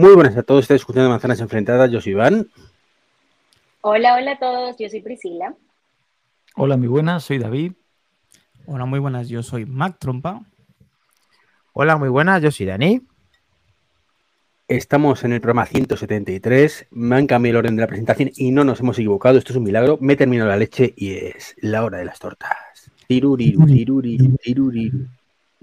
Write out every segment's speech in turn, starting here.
Muy buenas a todos, estáis escuchando Manzanas Enfrentadas, yo soy Iván. Hola, hola a todos, yo soy Priscila. Hola, muy buenas, soy David. Hola, muy buenas, yo soy Mac Trompa. Hola, muy buenas, yo soy Dani. Estamos en el programa 173, me han cambiado el orden de la presentación y no nos hemos equivocado, esto es un milagro, me he terminado la leche y es la hora de las tortas. Tiruriru, tiruriru, tiruriru.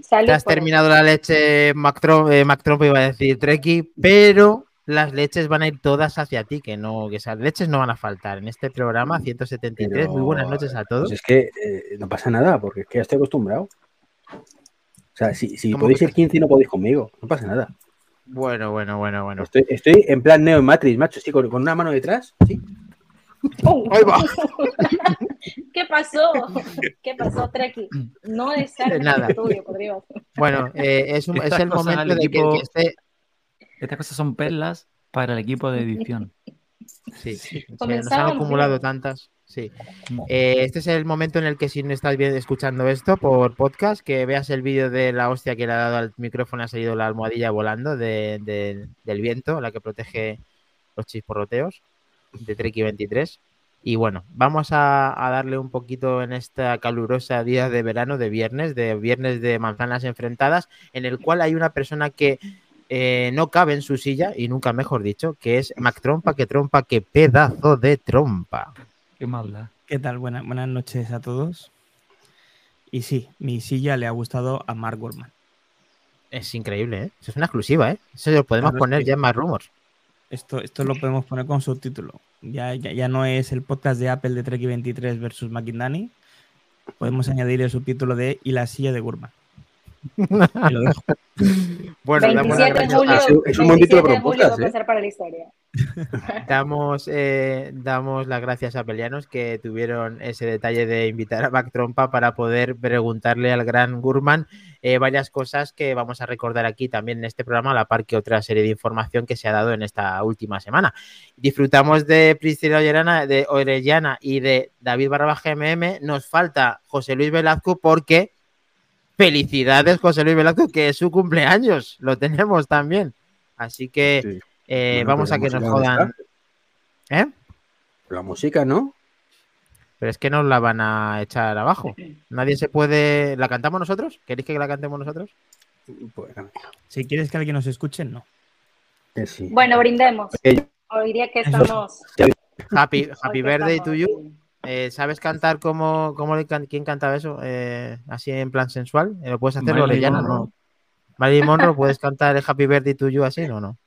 Te has terminado la leche, Mac, Trump, eh, Mac Trump iba a decir Treki, pero las leches van a ir todas hacia ti, que no, que esas leches no van a faltar en este programa 173. Pero, Muy buenas noches a todos. Pues es que eh, no pasa nada, porque es que ya estoy acostumbrado. O sea, si, si ¿Cómo podéis ir 15 y no podéis conmigo, no pasa nada. Bueno, bueno, bueno, bueno. Estoy, estoy en plan Neo en Matrix, macho, sí, con, con una mano detrás, sí. ¡Oh! Ahí va. ¿Qué pasó? ¿Qué pasó, Treki? No es Nada. el estudio, por Dios. Bueno, eh, es, un- es Estas el momento al de que el equipo- que esté. Estas cosas son perlas para el equipo de edición. Sí, sí, nos han acumulado tantas. Sí. Eh, este es el momento en el que si no estás bien escuchando esto por podcast, que veas el vídeo de la hostia que le ha dado al micrófono, ha salido la almohadilla volando de- de- del viento, la que protege los chisporroteos de Treki 23. Y bueno, vamos a, a darle un poquito en esta calurosa día de verano, de viernes, de viernes de manzanas enfrentadas, en el cual hay una persona que eh, no cabe en su silla, y nunca mejor dicho, que es Mac Trompa, que trompa, que pedazo de trompa. Qué maldad. ¿Qué tal? Buena- buenas noches a todos. Y sí, mi silla le ha gustado a Mark Gurman. Es increíble, ¿eh? Eso es una exclusiva, ¿eh? Eso lo podemos Claro, poner sí. ya en más rumors. Esto, esto lo podemos poner con subtítulo. Ya, ya, ya no es el podcast de Apple de Trek 23 versus McIndani. Podemos añadir el subtítulo de Y la silla de Gurman. Lo dejo. Bueno, damos las 27 de gracias, julio, a- Es un- buen título 27 para de un podcast, ¿eh? pasar para la historia. damos, eh, damos las gracias a Pelianos que tuvieron ese detalle de invitar a Mac Trompa para poder preguntarle al gran Gurman eh, varias cosas que vamos a recordar aquí también en este programa, a la par que otra serie de información que se ha dado en esta última semana. Disfrutamos de Priscila Orellana, de Orellana y de David Barraba GMM. Nos falta José Luis Velazco porque felicidades José Luis Velazco, que es su cumpleaños. Lo tenemos también. Así que Sí. eh, Bueno, vamos a que nos jodan. ¿Eh? La música, ¿no? Pero es que nos la van a echar abajo. Nadie se puede. ¿La cantamos nosotros? ¿Queréis que la cantemos nosotros? Pues, Si quieres que alguien nos escuche, no. sí. Bueno, brindemos. Hoy día que estamos. Happy, happy birthday to you. Eh, ¿Sabes cantar como, como le can- quién cantaba eso? Eh, así en plan sensual. Eh, ¿Lo puedes hacer, Marilyn Orellana? Monroe. No. Marilyn Monroe, ¿puedes cantar el Happy Birthday to you así? No, no.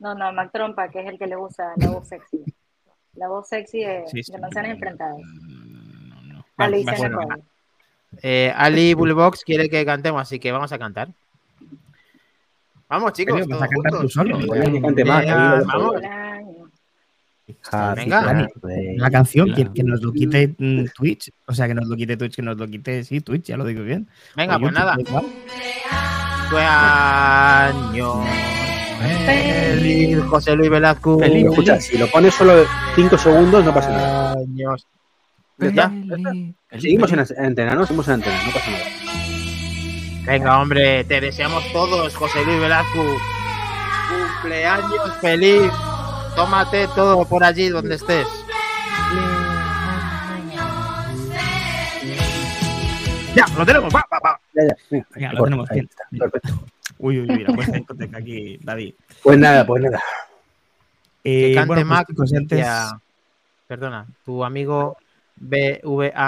No, no, Mac Trompa, que es el que le gusta la voz sexy. La voz sexy de, Sí, sí. de manzanas enfrentadas. No, no. A Vale, Luis vas- Nicole. Eh, Ali Bullbox quiere que cantemos, así que vamos a cantar. Vamos, chicos, Vas a cantar tú solo. Bueno, Eh, vamos. Happy Venga. La canción, que, Claro. que nos lo quite mm, Twitch. O sea, que nos lo quite Twitch, que nos lo quite, sí, Twitch, ya lo digo bien. Venga, O pues YouTube, nada. Cumpleaños feliz, José Luis Velazco. Pero escucha, si lo pones solo 5 segundos, no pasa nada. Años. Ya está, Feliz, ya está. feliz, Seguimos en feliz. antena, ¿no? Seguimos en antena, no pasa nada. Venga, hombre, te deseamos todos, José Luis Velazco. Cumpleaños feliz. Tómate todo por allí donde estés. Ya, lo tenemos. Va, va, va. Ya, ya, Venga, lo tenemos ahí bien. está, perfecto. Uy, uy, uy, la puesta aquí, David. Pues nada, pues nada. Eh, Que cante bueno, pues, Mac. chicos, y antes- ya- Perdona, tu amigo BVAPSGR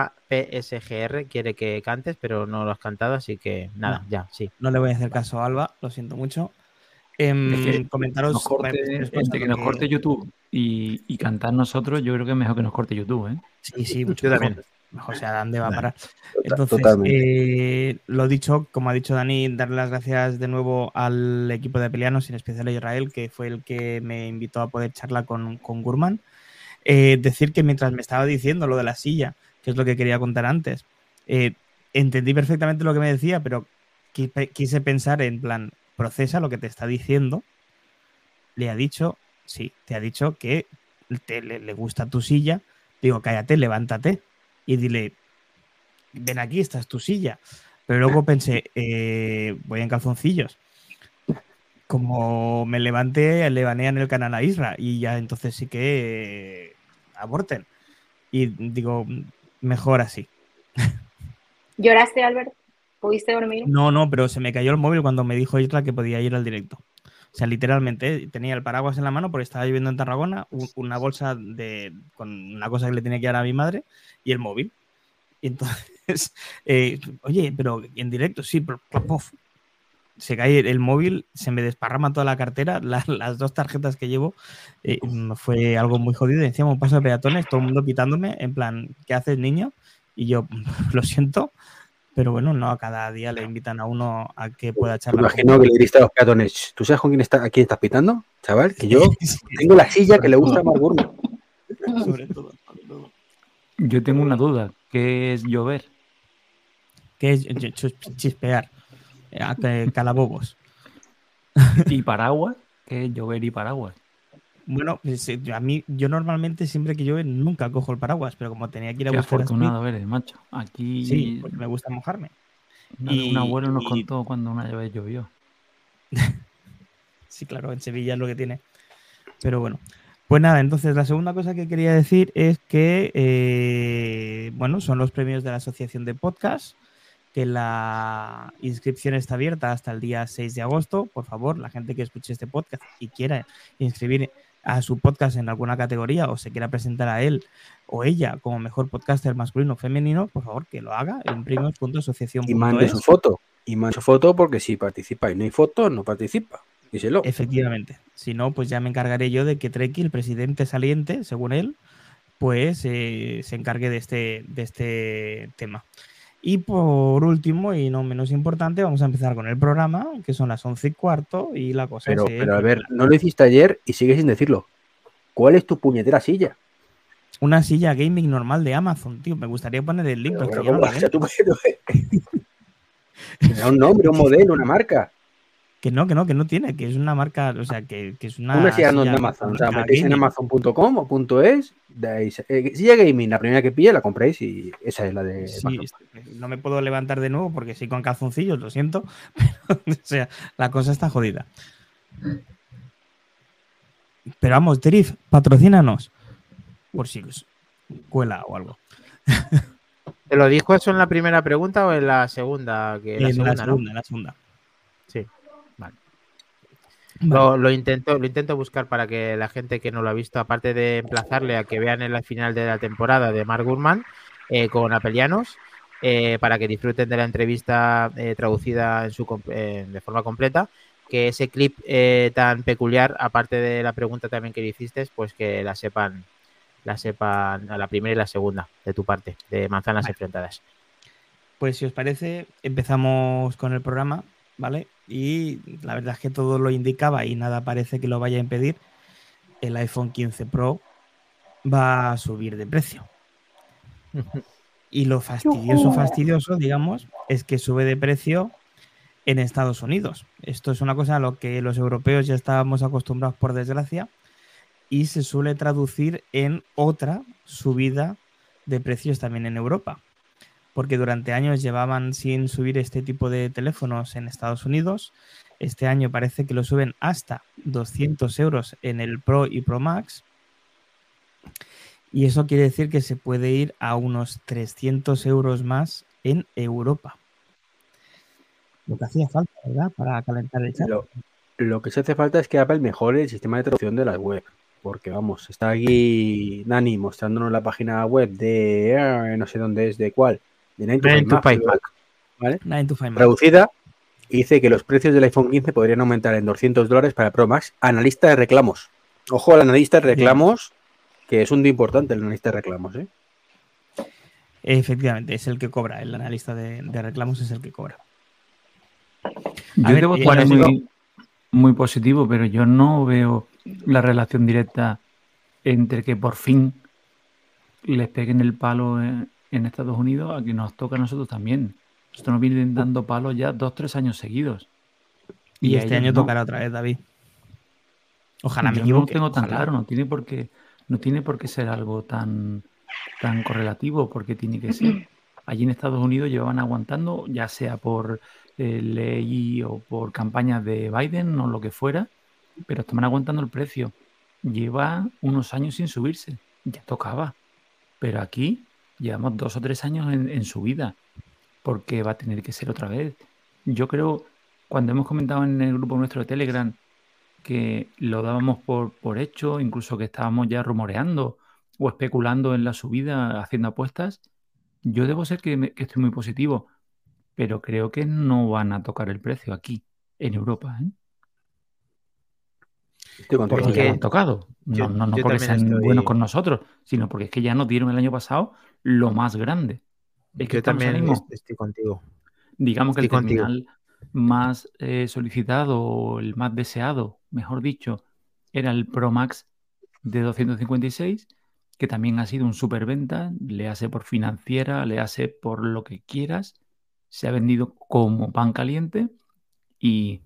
quiere que cantes, pero no lo has cantado, así que nada, ya, sí. no le voy a hacer caso a Alba, lo siento mucho. Em, Es que comentaros Nos corte, que nos corte YouTube y, y cantar nosotros, yo creo que es mejor que nos corte YouTube, ¿eh? Sí, sí, mucho Yo mejor. también. Mejor sea, ¿a dónde va a parar? Entonces, Totalmente. eh, lo dicho, como ha dicho Dani, darle las gracias de nuevo al equipo de Pelianos, en especial a Israel, que fue el que me invitó a poder charlar con, con Gurman. Eh, decir que mientras me estaba diciendo lo de la silla, que es lo que quería contar antes, eh, entendí perfectamente lo que me decía, pero qui- pe- quise pensar en plan, procesa lo que te está diciendo. Le ha dicho, sí, te ha dicho que te, le, gusta tu silla. Digo, cállate, levántate y dile, ven aquí, esta es tu silla. Pero luego pensé, eh, voy en calzoncillos. como me levante, le banean el canal a Isra y ya entonces sí que eh, aborten. Y digo, mejor así. ¿Lloraste, Albert? ¿Pudiste dormir? No, no, pero se me cayó el móvil cuando me dijo Isra que podía ir al directo. O sea, literalmente eh, tenía el paraguas en la mano porque estaba viviendo en Tarragona, una bolsa de, con una cosa que le tenía que dar a mi madre y el móvil. Y entonces, eh, oye, pero en directo, sí, pero se cae el móvil, se me desparrama toda la cartera, la- las dos tarjetas que llevo, eh, fue algo muy jodido. Encima un paso de peatones, todo el mundo pitándome, en plan, ¿qué haces, niño? Y yo, lo siento, pero bueno, no, cada día le invitan a uno a que pueda Me charlar. con imagino que le diriste a los peatones, ¿tú sabes con quién, está, a quién estás pitando? Chaval, que yo tengo la silla que le gusta a Mark sobre todo, sobre todo. Yo tengo una duda. ¿Qué es llover? Que es ch- ch- chispear, eh, a calabobos. ¿Y paraguas? ¿Qué es llover y paraguas? Bueno, pues, eh, a mí, yo normalmente siempre que llueve nunca cojo el paraguas, pero como tenía que ir a Qué buscar a afortunado eres, macho. Aquí sí, porque me gusta mojarme. y- un abuelo nos y- contó cuando una vez llovió. Sí, claro, en Sevilla es lo que tiene. Pero bueno. Pues nada, entonces la segunda cosa que quería decir es que, eh, bueno, son los premios de la Asociación de Podcast, que la inscripción está abierta hasta el día 6 de agosto. Por favor, la gente que escuche este podcast y quiera inscribir a su podcast en alguna categoría o se quiera presentar a él o ella como mejor podcaster masculino o femenino, por favor, que lo haga en premios.asociación.es. Y mande su foto. Y mande su foto porque si participa y no hay foto, no participa. Díselo. Efectivamente. Si no, pues ya me encargaré yo de que Treki, el presidente saliente, según él, pues eh, se encargue de este, de este tema. Y por último, y no menos importante, vamos a empezar con el programa, que son las once y cuarto, y la cosa Pero, se pero a ver, no lo hiciste ayer y sigues sin decirlo. ¿Cuál es tu puñetera silla? Una silla gaming normal de Amazon, tío. Me gustaría poner el link, Pero, es da un nombre, un modelo, una marca. Que no, que no, que no tiene, que es una marca, o sea, que, que es una. Una silla no en Amazon. O sea, metéis en amazon.com o punto .es, dais, eh, silla gaming, la primera que pille la compráis y esa es la de Sí, Amazon. no me puedo levantar de nuevo porque sí con calzoncillos, lo siento. Pero, o sea, la cosa está jodida. Pero vamos, Terif, patrocínanos. Por si os cuela o algo. ¿Te lo dijo eso en la primera pregunta o en la segunda? Que la en segunda, la segunda, en la segunda. Sí. Vale. Lo, lo intento, lo intento buscar para que la gente que no lo ha visto, aparte de emplazarle a que vean en la final de la temporada de Mark Gurman eh, con Apelianos, eh, para que disfruten de la entrevista eh, traducida en su, de forma completa, que ese clip eh, tan peculiar, aparte de la pregunta también que le hiciste, pues que la sepan, la sepan a la primera y la segunda de tu parte, de manzanas Vale. enfrentadas. Pues si os parece, empezamos con el programa, ¿vale? Y la verdad es que todo lo indicaba y nada parece que lo vaya a impedir. El iPhone 15 Pro va a subir de precio. Y lo fastidioso, fastidioso, digamos, es que sube de precio en Estados Unidos. Esto es una cosa a lo que los europeos ya estábamos acostumbrados por desgracia y se suele traducir en otra subida de precios también en Europa. Porque durante años llevaban sin subir este tipo de teléfonos en Estados Unidos. Este año parece que lo suben hasta 200 euros en el Pro y Pro Max. Y eso quiere decir que se puede ir a unos 300 euros más en Europa. Lo que hacía falta, ¿verdad? Para calentar el chat. Lo, lo que se hace falta es que Apple mejore el sistema de traducción de las web. Porque vamos, está aquí Dani mostrándonos la página web de eh, no sé dónde es, de cuál, de 9 to 9 5 to Mac, 5 Mac. ¿vale? 9 to 5 Mac. Traducida, y dice que los precios del iPhone 15 podrían aumentar en 200 dólares para Pro Max. Analista de reclamos. Ojo al analista de reclamos, que es un día importante el analista de reclamos, ¿eh? Efectivamente, es el que cobra. El analista de, de reclamos es el que cobra. Yo ver, debo eh, estar ahora muy, muy positivo, pero yo no veo la relación directa entre que por fin les peguen el palo en, en Estados Unidos a que nos toca a nosotros también. Esto nos viene dando palos ya dos, tres años seguidos. Y, este año no. tocará otra vez, David. Ojalá me Yo no equivoque. lo tengo tan ojalá. claro, no tiene por qué, no tiene por qué ser algo tan, tan correlativo, porque tiene que ser. Allí en Estados Unidos llevaban aguantando, ya sea por eh, ley o por campañas de Biden o lo que fuera, pero estaban aguantando el precio. Lleva unos años sin subirse, ya tocaba. Pero aquí llevamos dos o tres años en, en subida, porque va a tener que ser otra vez. Yo creo, cuando hemos comentado en el grupo nuestro de Telegram que lo dábamos por, por hecho, incluso que estábamos ya rumoreando o especulando en la subida, haciendo apuestas, yo debo ser que estoy muy positivo, pero creo que no van a tocar el precio aquí, en Europa, ¿eh? Estoy contigo. Porque Es que han tocado. No, yo- no, no porque sean estoy- buenos con nosotros, sino porque es que ya nos dieron el año pasado lo más grande. Es que Yo también mismo- estoy contigo. digamos que el contigo. terminal más eh, solicitado o el más deseado, mejor dicho, era el Pro Max de 256, que también ha sido un superventa, le hace por financiera, le hace por lo que quieras, se ha vendido como pan caliente y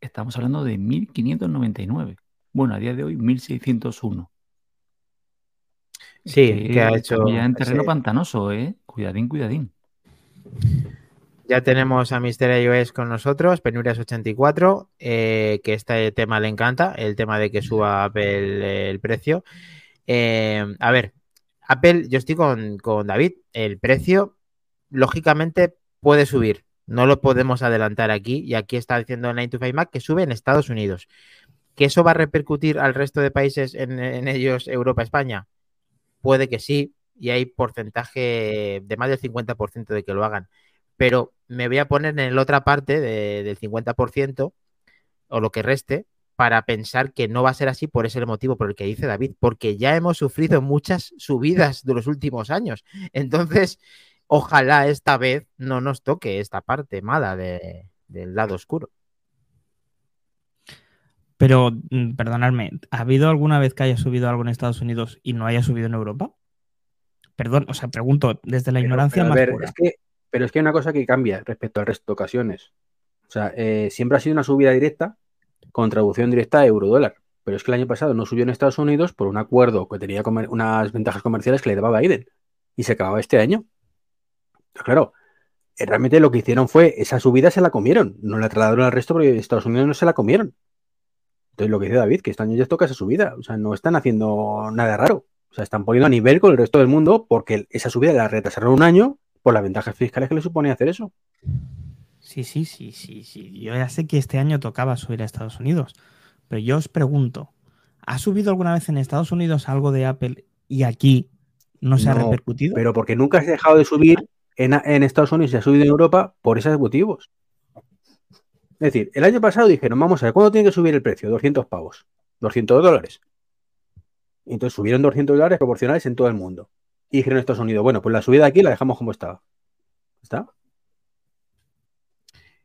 estamos hablando de 1599. Bueno, a día de hoy 1601. Es Sí, que ha hecho ya en terreno pantanoso, ¿eh? Cuidadín, cuidadín. Ya tenemos a Mister iOS con nosotros, Penurias84, eh, que este tema le encanta, el tema de que suba Apple el precio. Eh, a ver, Apple, yo estoy con, con David, el precio lógicamente puede subir, no lo podemos adelantar aquí y aquí está diciendo 9 to 5 Mac que sube en Estados Unidos. ¿Que eso va a repercutir al resto de países, en, ellos Europa, España? Puede que sí, y hay porcentaje de más del 50% de que lo hagan pero me voy a poner en la otra parte de- del 50% o lo que reste para pensar que no va a ser así por ese motivo por el que dice David, porque ya hemos sufrido muchas subidas de los últimos años. Entonces, ojalá esta vez no nos toque esta parte mala de- del lado oscuro. Pero, mm, perdonadme, ¿ha habido alguna vez que haya subido algo en Estados Unidos y no haya subido en Europa? Perdón, o sea, pregunto desde la Pero- ignorancia pero, a más ver, pura. es que, pero es que hay una cosa que cambia respecto al resto de ocasiones. O sea, eh, siempre ha sido una subida directa con traducción directa a euro-dólar. Pero es que el año pasado no subió en Estados Unidos por un acuerdo que tenía unas ventajas comerciales que le daba Biden. Y se acababa este año. Claro, eh, realmente lo que hicieron fue esa subida se la comieron. No la trasladaron al resto porque Estados Unidos no se la comieron. Entonces lo que dice David, que este año ya toca esa subida. O sea, no están haciendo nada raro. O sea, están poniendo a nivel con el resto del mundo porque esa subida la retrasaron un año por las ventajas fiscales que le supone hacer eso. Sí, sí, sí, sí, sí. Yo ya sé que este año tocaba subir a Estados Unidos, pero yo os pregunto, ¿ha subido alguna vez en Estados Unidos algo de Apple y aquí no se ha repercutido? Pero porque nunca has dejado de subir en, en Estados Unidos y ha subido en Europa por esos motivos. Es decir, el año pasado dijeron, vamos a ver, ¿cuándo tiene que subir el precio? 200 pavos, 200 dólares. Y entonces subieron 200 dólares proporcionales en todo el mundo. Y dijeron en Estados Unidos, bueno, pues la subida aquí la dejamos como estaba. ¿Está?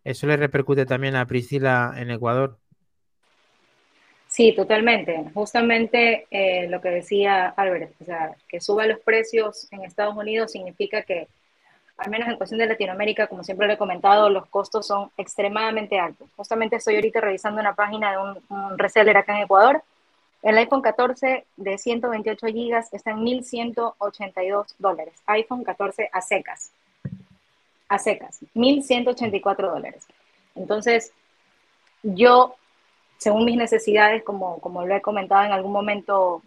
¿Eso le repercute también a Priscila en Ecuador? Sí, totalmente. Justamente eh, lo que decía Albert, o sea, que suba los precios en Estados Unidos significa que, al menos en cuestión de Latinoamérica, como siempre lo he comentado, los costos son extremadamente altos. Justamente estoy ahorita revisando una página de un, un reseller acá en Ecuador. El iPhone 14 de 128 GB está en 1.182 dólares. iPhone 14 a secas. A secas. 1.184 dólares. Entonces, yo según mis necesidades, como, como lo he comentado en algún momento,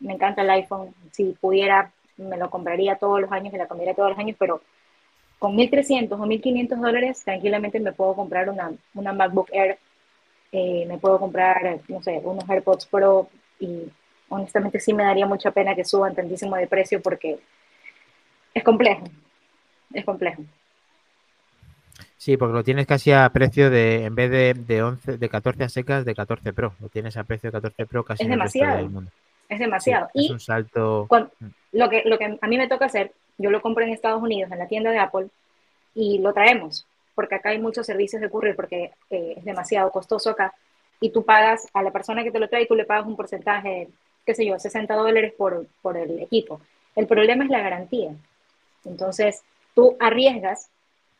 me encanta el iPhone. Si pudiera, me lo compraría todos los años, me la cambiaría todos los años, pero con 1.300 o 1.500 dólares, tranquilamente me puedo comprar una, una MacBook Air, eh, me puedo comprar, no sé, unos AirPods Pro y honestamente sí me daría mucha pena que suban tantísimo de precio porque es complejo, es complejo. Sí, porque lo tienes casi a precio de, en vez de, de 11, de 14 a secas, de 14 Pro. Lo tienes a precio de 14 Pro casi Es en el resto demasiado. del mundo. Es Sí, demasiado. es y un salto. cuando- lo, que, lo que a mí me toca hacer, yo lo compro en Estados Unidos, en la tienda de Apple, y lo traemos, porque acá hay muchos servicios de courier, porque eh, es demasiado costoso acá, y tú pagas a la persona que te lo trae, tú le pagas un porcentaje, qué sé yo, 60 dólares por, por el equipo. El problema es la garantía. Entonces, tú arriesgas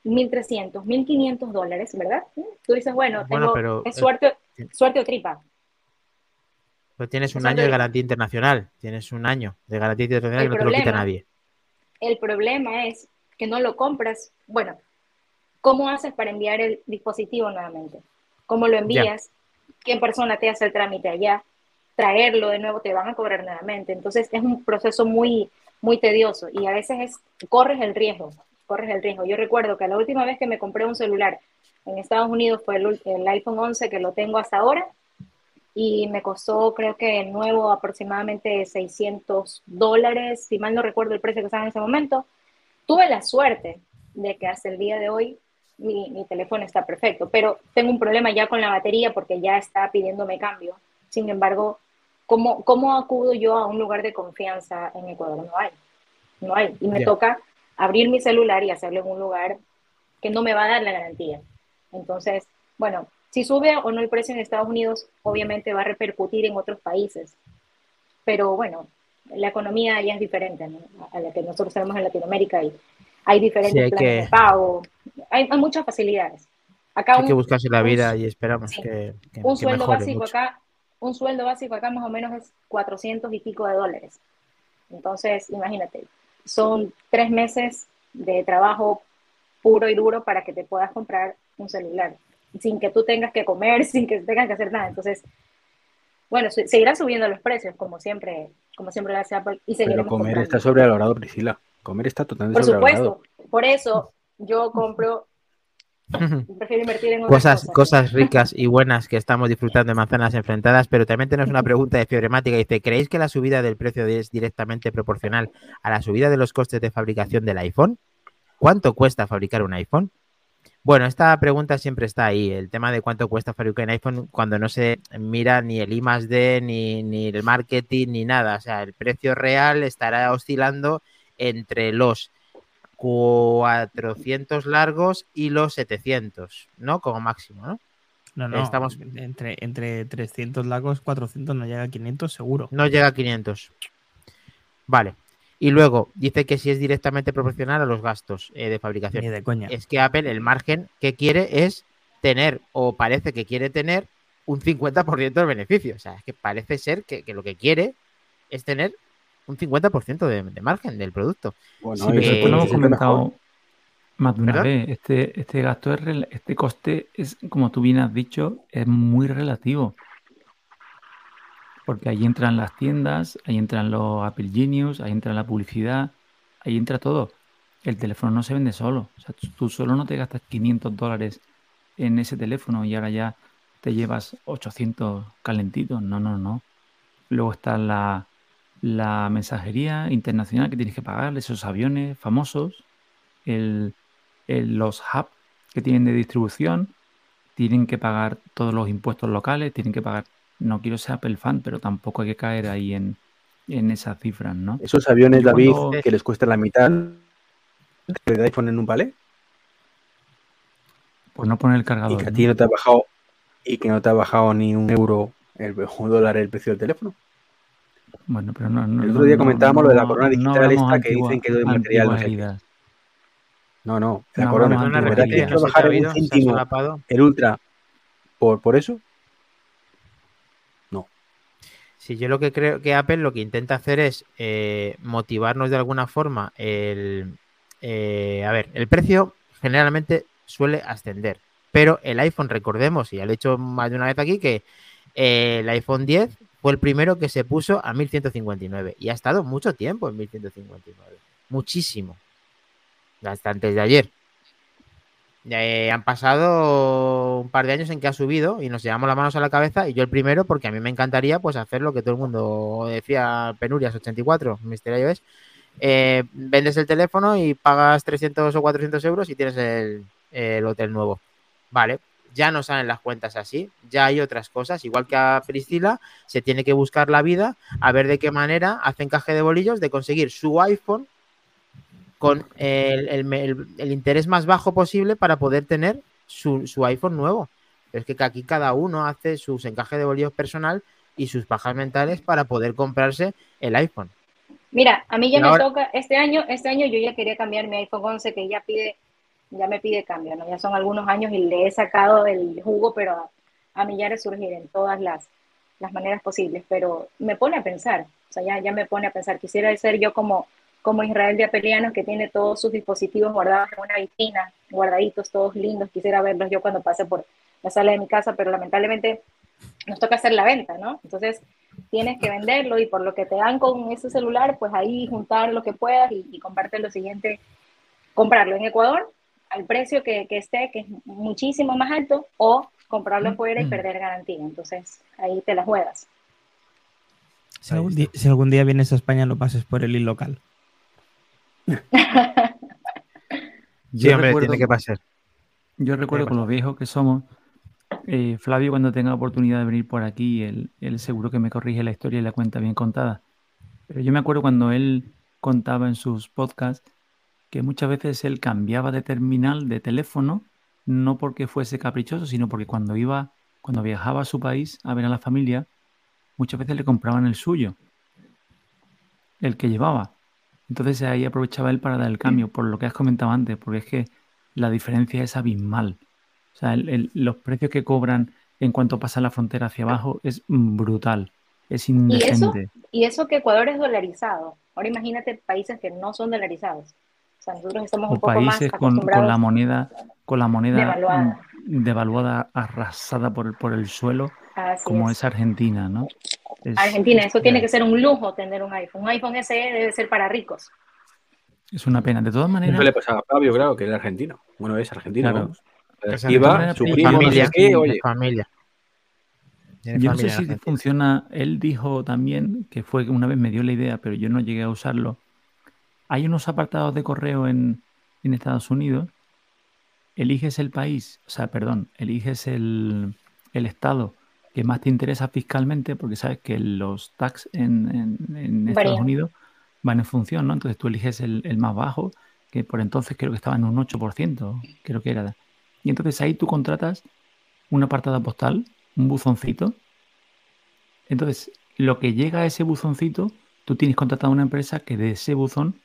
1.300, 1.500 dólares, ¿verdad? Tú dices, bueno, Bueno, tengo, pero, es eh, suerte, suerte o tripa. Pero tienes un año de garantía internacional. Tienes un año de garantía internacional El que no te lo quita nadie. El problema es que no lo compras, bueno, ¿cómo haces para enviar el dispositivo nuevamente? ¿Cómo lo envías? ¿Qué persona te hace el trámite allá? Traerlo de nuevo, te van a cobrar nuevamente. Entonces es un proceso muy, muy tedioso y a veces es, corres el riesgo, corres el riesgo. Yo recuerdo que la última vez que me compré un celular en Estados Unidos fue el, el iPhone 11 que lo tengo hasta ahora y me costó creo que el nuevo aproximadamente 600 dólares, si mal no recuerdo el precio que estaba en ese momento. Tuve la suerte de que hasta el día de hoy mi, mi, teléfono está perfecto, pero tengo un problema ya con la batería porque ya está pidiéndome cambio. Sin embargo, ¿cómo, cómo acudo yo a un lugar de confianza en Ecuador? No hay, no hay. Y me yeah. toca abrir mi celular y hacerlo en un lugar que no me va a dar la garantía. Entonces, bueno, si sube o no el precio en Estados Unidos, obviamente va a repercutir en otros países. Pero bueno, la economía ya es diferente ¿no? a la que nosotros tenemos en Latinoamérica y hay diferentes sí, hay planes que... de pago, hay, hay, muchas facilidades. Acá hay un, que buscarse la vida un, y esperamos sí, que, que, un sueldo básico mucho. acá, un sueldo básico acá más o menos es 400 y pico de dólares. Entonces, imagínate, son tres meses de trabajo puro y duro para que te puedas comprar un celular sin que tú tengas que comer, sin que tengas que hacer nada. Entonces, bueno, seguirán subiendo los precios, como siempre, como siempre lo hace Apple. Y Pero comer comprando. está sobrevalorado, Priscila. Comer está totalmente Por supuesto, por eso yo compro. Prefiero invertir en cosas, cosas, cosas ricas y buenas que estamos disfrutando de manzanas enfrentadas, pero también tenemos una pregunta de fibremática. Dice: ¿Creéis que la subida del precio es directamente proporcional a la subida de los costes de fabricación del iPhone? ¿Cuánto cuesta fabricar un iPhone? Bueno, esta pregunta siempre está ahí, el tema de cuánto cuesta fabricar un iPhone cuando no se mira ni el I más D, ni, ni el marketing, ni nada. O sea, el precio real estará oscilando entre los 400 largos y los 700, ¿no? Como máximo, ¿no? No, no, Estamos... entre, entre 300 largos, 400 no llega a 500 seguro. No llega a 500. Vale. Y luego dice que si es directamente proporcional a los gastos eh, de fabricación. Ni de coña. Es que Apple el margen que quiere es tener, o parece que quiere tener, un 50% del beneficio. O sea, es que parece ser que, que lo que quiere es tener un 50% de, de, margen del producto. Bueno, sí, pero después lo hemos comentado más de una ¿verdad? vez. Este, este gasto, es, este coste es, como tú bien has dicho, es muy relativo porque ahí entran las tiendas, ahí entran los Apple Genius, ahí entra la publicidad, ahí entra todo. El teléfono no se vende solo. O sea, tú solo no te gastas 500 dólares en ese teléfono y ahora ya te llevas 800 calentitos. No, no, no. Luego está la, mensajería internacional que tienes que pagar, esos aviones famosos, el, el, los hubs que tienen de distribución, tienen que pagar todos los impuestos locales, tienen que pagar no quiero ser Apple fan, pero tampoco hay que caer ahí en, en esas cifras, ¿no? Esos aviones, David, cuando... que les cuesta la mitad de iPhone en un palé. Pues no poner el cargador. Y que a ti no te ha bajado, y que no te ha bajado ni un euro, el, un dólar el precio del teléfono. Bueno, pero no. no el otro día no, comentábamos no, lo de la corona digital esta que dicen que es de material. No, no, la corona. No, ¿verdad que bajar un céntimo el ultra por, por eso? Sí, yo lo que creo que Apple lo que intenta hacer es eh, motivarnos de alguna forma. El, eh, a ver, el precio generalmente suele ascender, pero el iPhone, recordemos, y ya lo he hecho más de una vez aquí, que eh, el iPhone 10 fue el primero que se puso a 1159 y ha estado mucho tiempo en 1159, muchísimo, hasta antes de ayer. Eh, han pasado un par de años en que ha subido y nos llevamos las manos a la cabeza y yo el primero porque a mí me encantaría pues hacer lo que todo el mundo decía Penurias 84, Mister iOS. Eh, vendes el teléfono y pagas 300 o 400 euros y tienes el, el, hotel nuevo. Vale, ya no salen las cuentas así, ya hay otras cosas, igual que a Priscila, se tiene que buscar la vida a ver de qué manera hace encaje de bolillos de conseguir su iPhone con el, el, el, interés más bajo posible para poder tener su, su, iPhone nuevo. Pero es que aquí cada uno hace sus encajes de bolillos personal y sus bajas mentales para poder comprarse el iPhone. Mira, a mí ya y me ahora... toca, este año, este año yo ya quería cambiar mi iPhone 11 que ya pide, ya me pide cambio, ¿no? Ya son algunos años y le he sacado el jugo, pero a, a mí ya resurgir en todas las, las maneras posibles, pero me pone a pensar, o sea, ya, ya me pone a pensar, quisiera ser yo como como Israel de Apelianos, que tiene todos sus dispositivos guardados en una vitrina guardaditos, todos lindos, quisiera verlos yo cuando pase por la sala de mi casa, pero lamentablemente nos toca hacer la venta, ¿no? Entonces tienes que venderlo y por lo que te dan con ese celular, pues ahí juntar lo que puedas y, y comprarte lo siguiente, comprarlo en Ecuador al precio que, que esté, que es muchísimo más alto, o comprarlo afuera y perder garantía. Entonces ahí te la juegas. Si algún, día, si algún día vienes a España, lo pases por el local. Hombre, tiene que pasar. Yo recuerdo con los viejos que somos, eh, Flavio cuando tenga oportunidad de venir por aquí, él, él seguro que me corrige la historia y la cuenta bien contada. Pero yo me acuerdo cuando él contaba en sus podcasts que muchas veces él cambiaba de terminal de teléfono, no porque fuese caprichoso, sino porque cuando iba, cuando viajaba a su país a ver a la familia, muchas veces le compraban el suyo, el que llevaba. Entonces ahí aprovechaba él para dar el cambio, por lo que has comentado antes, porque es que la diferencia es abismal. O sea, el- el- los precios que cobran en cuanto pasa la frontera hacia abajo es brutal, es Y eso, indecente. y eso que Ecuador es dolarizado. Ahora imagínate países que no son dolarizados. O sea, nosotros estamos O un poco más países con, con la moneda, con la moneda devaluada. mm, devaluada, arrasada por el, por el suelo, Así como es. es Argentina, ¿no? Es, Argentina, eso tiene que ser un lujo tener un iPhone. Un iPhone SE debe ser para ricos. es una pena. De todas Eso maneras, le pasaba a Fabio, claro, que era argentino. Bueno, es argentino, Claro. vamos. Esa Iba, su no familia, sé qué, tiene oye, familia. Yo no sé si funciona. Él dijo también que fue que una vez me dio la idea, pero yo no llegué a usarlo. Hay unos apartados de correo en, en Estados Unidos. Eliges el país, o sea, perdón, eliges el, el estado que más te interesa fiscalmente, porque sabes que los tax en, en- en Estados. Unidos van en función, ¿no? Entonces tú eliges el, el más bajo, que por entonces creo que estaba en un 8%, creo que era. Y entonces ahí tú contratas un apartado postal, un buzoncito. Entonces, lo que llega a ese buzoncito, tú tienes contratado una empresa que de ese buzón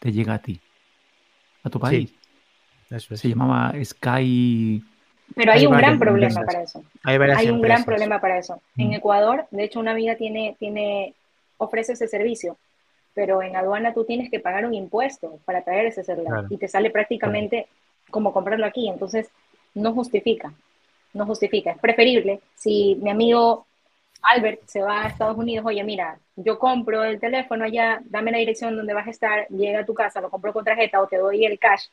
te llega a ti, a tu país. Eso es. Se llamaba Sky. Pero hay, Hay un gran problema para eso. Hay un gran problema para eso. En Mm. Ecuador, de hecho, una amiga tiene, tiene, ofrece ese servicio, pero en aduana tú tienes que pagar un impuesto para traer ese celular Claro. y te sale prácticamente como comprarlo aquí. Entonces, no justifica, no justifica. Es preferible si mi amigo Albert se va a Estados Unidos, oye, mira, yo compro el teléfono allá, dame la dirección donde vas a estar, llega a tu casa, lo compro con tarjeta o te doy el cash,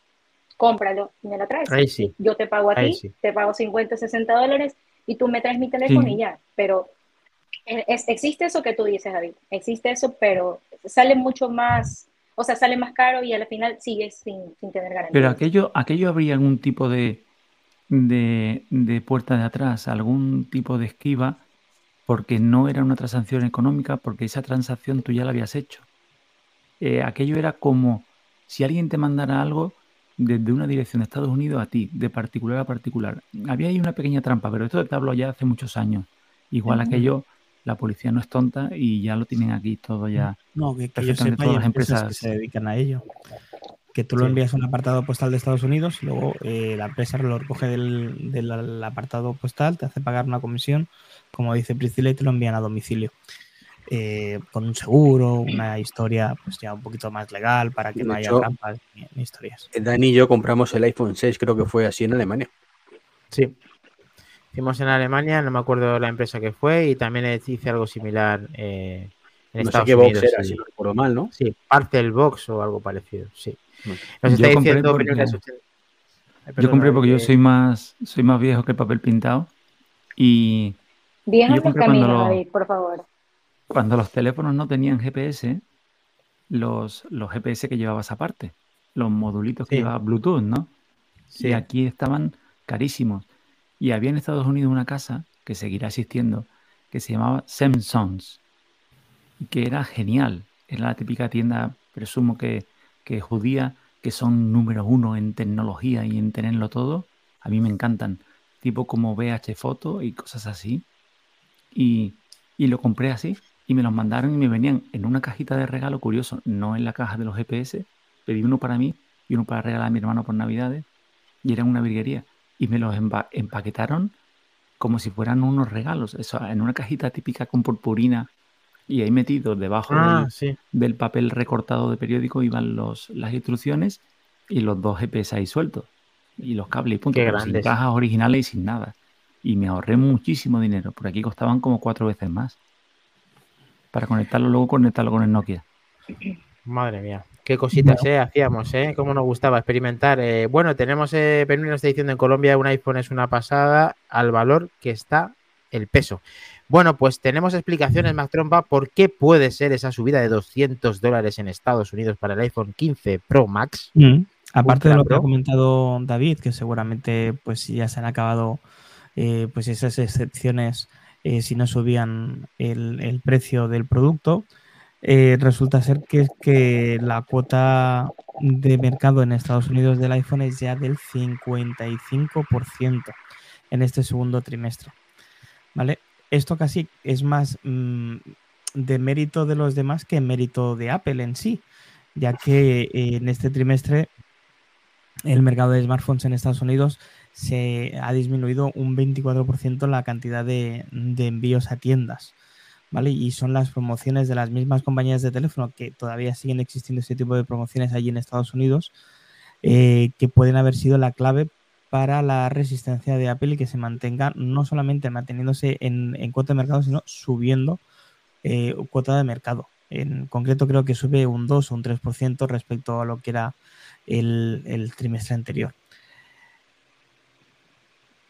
cómpralo y me lo traes. Ahí sí. Yo te pago a Ahí ti, sí. te pago 50, 60 dólares y tú me traes mi teléfono Sí. y ya. Pero eh, es- existe eso que tú dices, David. Existe eso, pero sale mucho más, o sea, sale más caro y al final sigues sin, sin tener garantía. Pero aquello, aquello habría algún tipo de, de, de puerta de atrás, algún tipo de esquiva, porque no era una transacción económica, porque esa transacción tú ya la habías hecho. Eh, aquello era como si alguien te mandara algo desde una dirección de Estados Unidos a ti, de particular a particular. Había ahí una pequeña trampa, pero esto te hablo ya hace muchos años. Igual aquello, la policía no es tonta y ya lo tienen aquí todo ya. No, que, que yo sepa, todas las empresas, que se dedican a ello. Que tú lo Sí. envías a un apartado postal de Estados Unidos y luego eh, la empresa lo recoge del, del apartado postal, te hace pagar una comisión, como dice Priscila, y te lo envían a domicilio. Eh, con un seguro, una historia pues ya un poquito más legal para que De no haya hecho- trampas ni, ni historias. Dani y yo compramos el iPhone 6, creo que fue así en Alemania. Sí. Hicimos en Alemania, no me acuerdo la empresa que fue, y también hice algo similar eh, en No sé Estados qué box Unidos. era, sí. si no recuerdo mal, ¿no? Sí, Parcel Box o algo parecido, sí. Nos Yo está compré diciendo porque- Brunel 80. Ay, Yo compré porque yo eh, soy más, soy más viejo que el papel pintado y Viaja yo los caminos, cuando lo- David, por favor. Cuando los teléfonos no tenían GPS, los, los GPS que llevabas aparte, los modulitos que Sí. llevaba Bluetooth, ¿no? Sí. Y aquí estaban carísimos. Y había en Estados Unidos una casa que seguirá existiendo, que se llamaba Samsung's, y que era genial. Era la típica tienda, presumo que, que judía, que son número uno en tecnología y en tenerlo todo. A mí me encantan, tipo como VH Foto y cosas así. Y, y lo compré así y me los mandaron y me venían en una cajita de regalo curioso, no en la caja de los GPS. Pedí uno para mí y uno para regalar a mi hermano por Navidades y era una virguería. Y me los empa- empaquetaron como si fueran unos regalos, eso, en una cajita típica con purpurina y ahí metidos debajo Ah, del, sí. del papel recortado de periódico iban los, las instrucciones y los dos GPS ahí sueltos. y los cables y punto. Sin cajas originales y sin nada. Y me ahorré muchísimo dinero. Por aquí costaban como cuatro veces más. Para conectarlo luego, conectarlo con el Nokia. Madre mía, qué cositas eh, hacíamos, ¿eh? Cómo nos gustaba experimentar. Eh, bueno, tenemos, eh, nos está diciendo en Colombia un iPhone es una pasada al valor que está el peso. Bueno, pues tenemos explicaciones, Mac Trompa, por qué puede ser esa subida de 200 dólares en Estados Unidos para el iPhone 15 Pro Max. Mm. Aparte de lo que ha comentado David, que seguramente pues ya se han acabado eh, pues esas excepciones eh, si no subían el, precio del producto, eh, resulta ser que, que la cuota de mercado en Estados Unidos del iPhone es ya del 55% en este segundo trimestre. ¿Vale? Esto casi es más mm, de mérito de los demás que mérito de Apple en sí, ya que eh, en este trimestre el mercado de smartphones en Estados Unidos se ha disminuido un 24% la cantidad de, envíos a tiendas. ¿Vale? Y son las promociones de las mismas compañías de teléfono que todavía siguen existiendo este tipo de promociones allí en Estados Unidos, eh, que pueden haber sido la clave para la resistencia de Apple y que se mantenga no solamente manteniéndose en, cuota de mercado, sino subiendo eh, cuota de mercado. En concreto creo que sube un 2 o un 3% respecto a lo que era el trimestre anterior.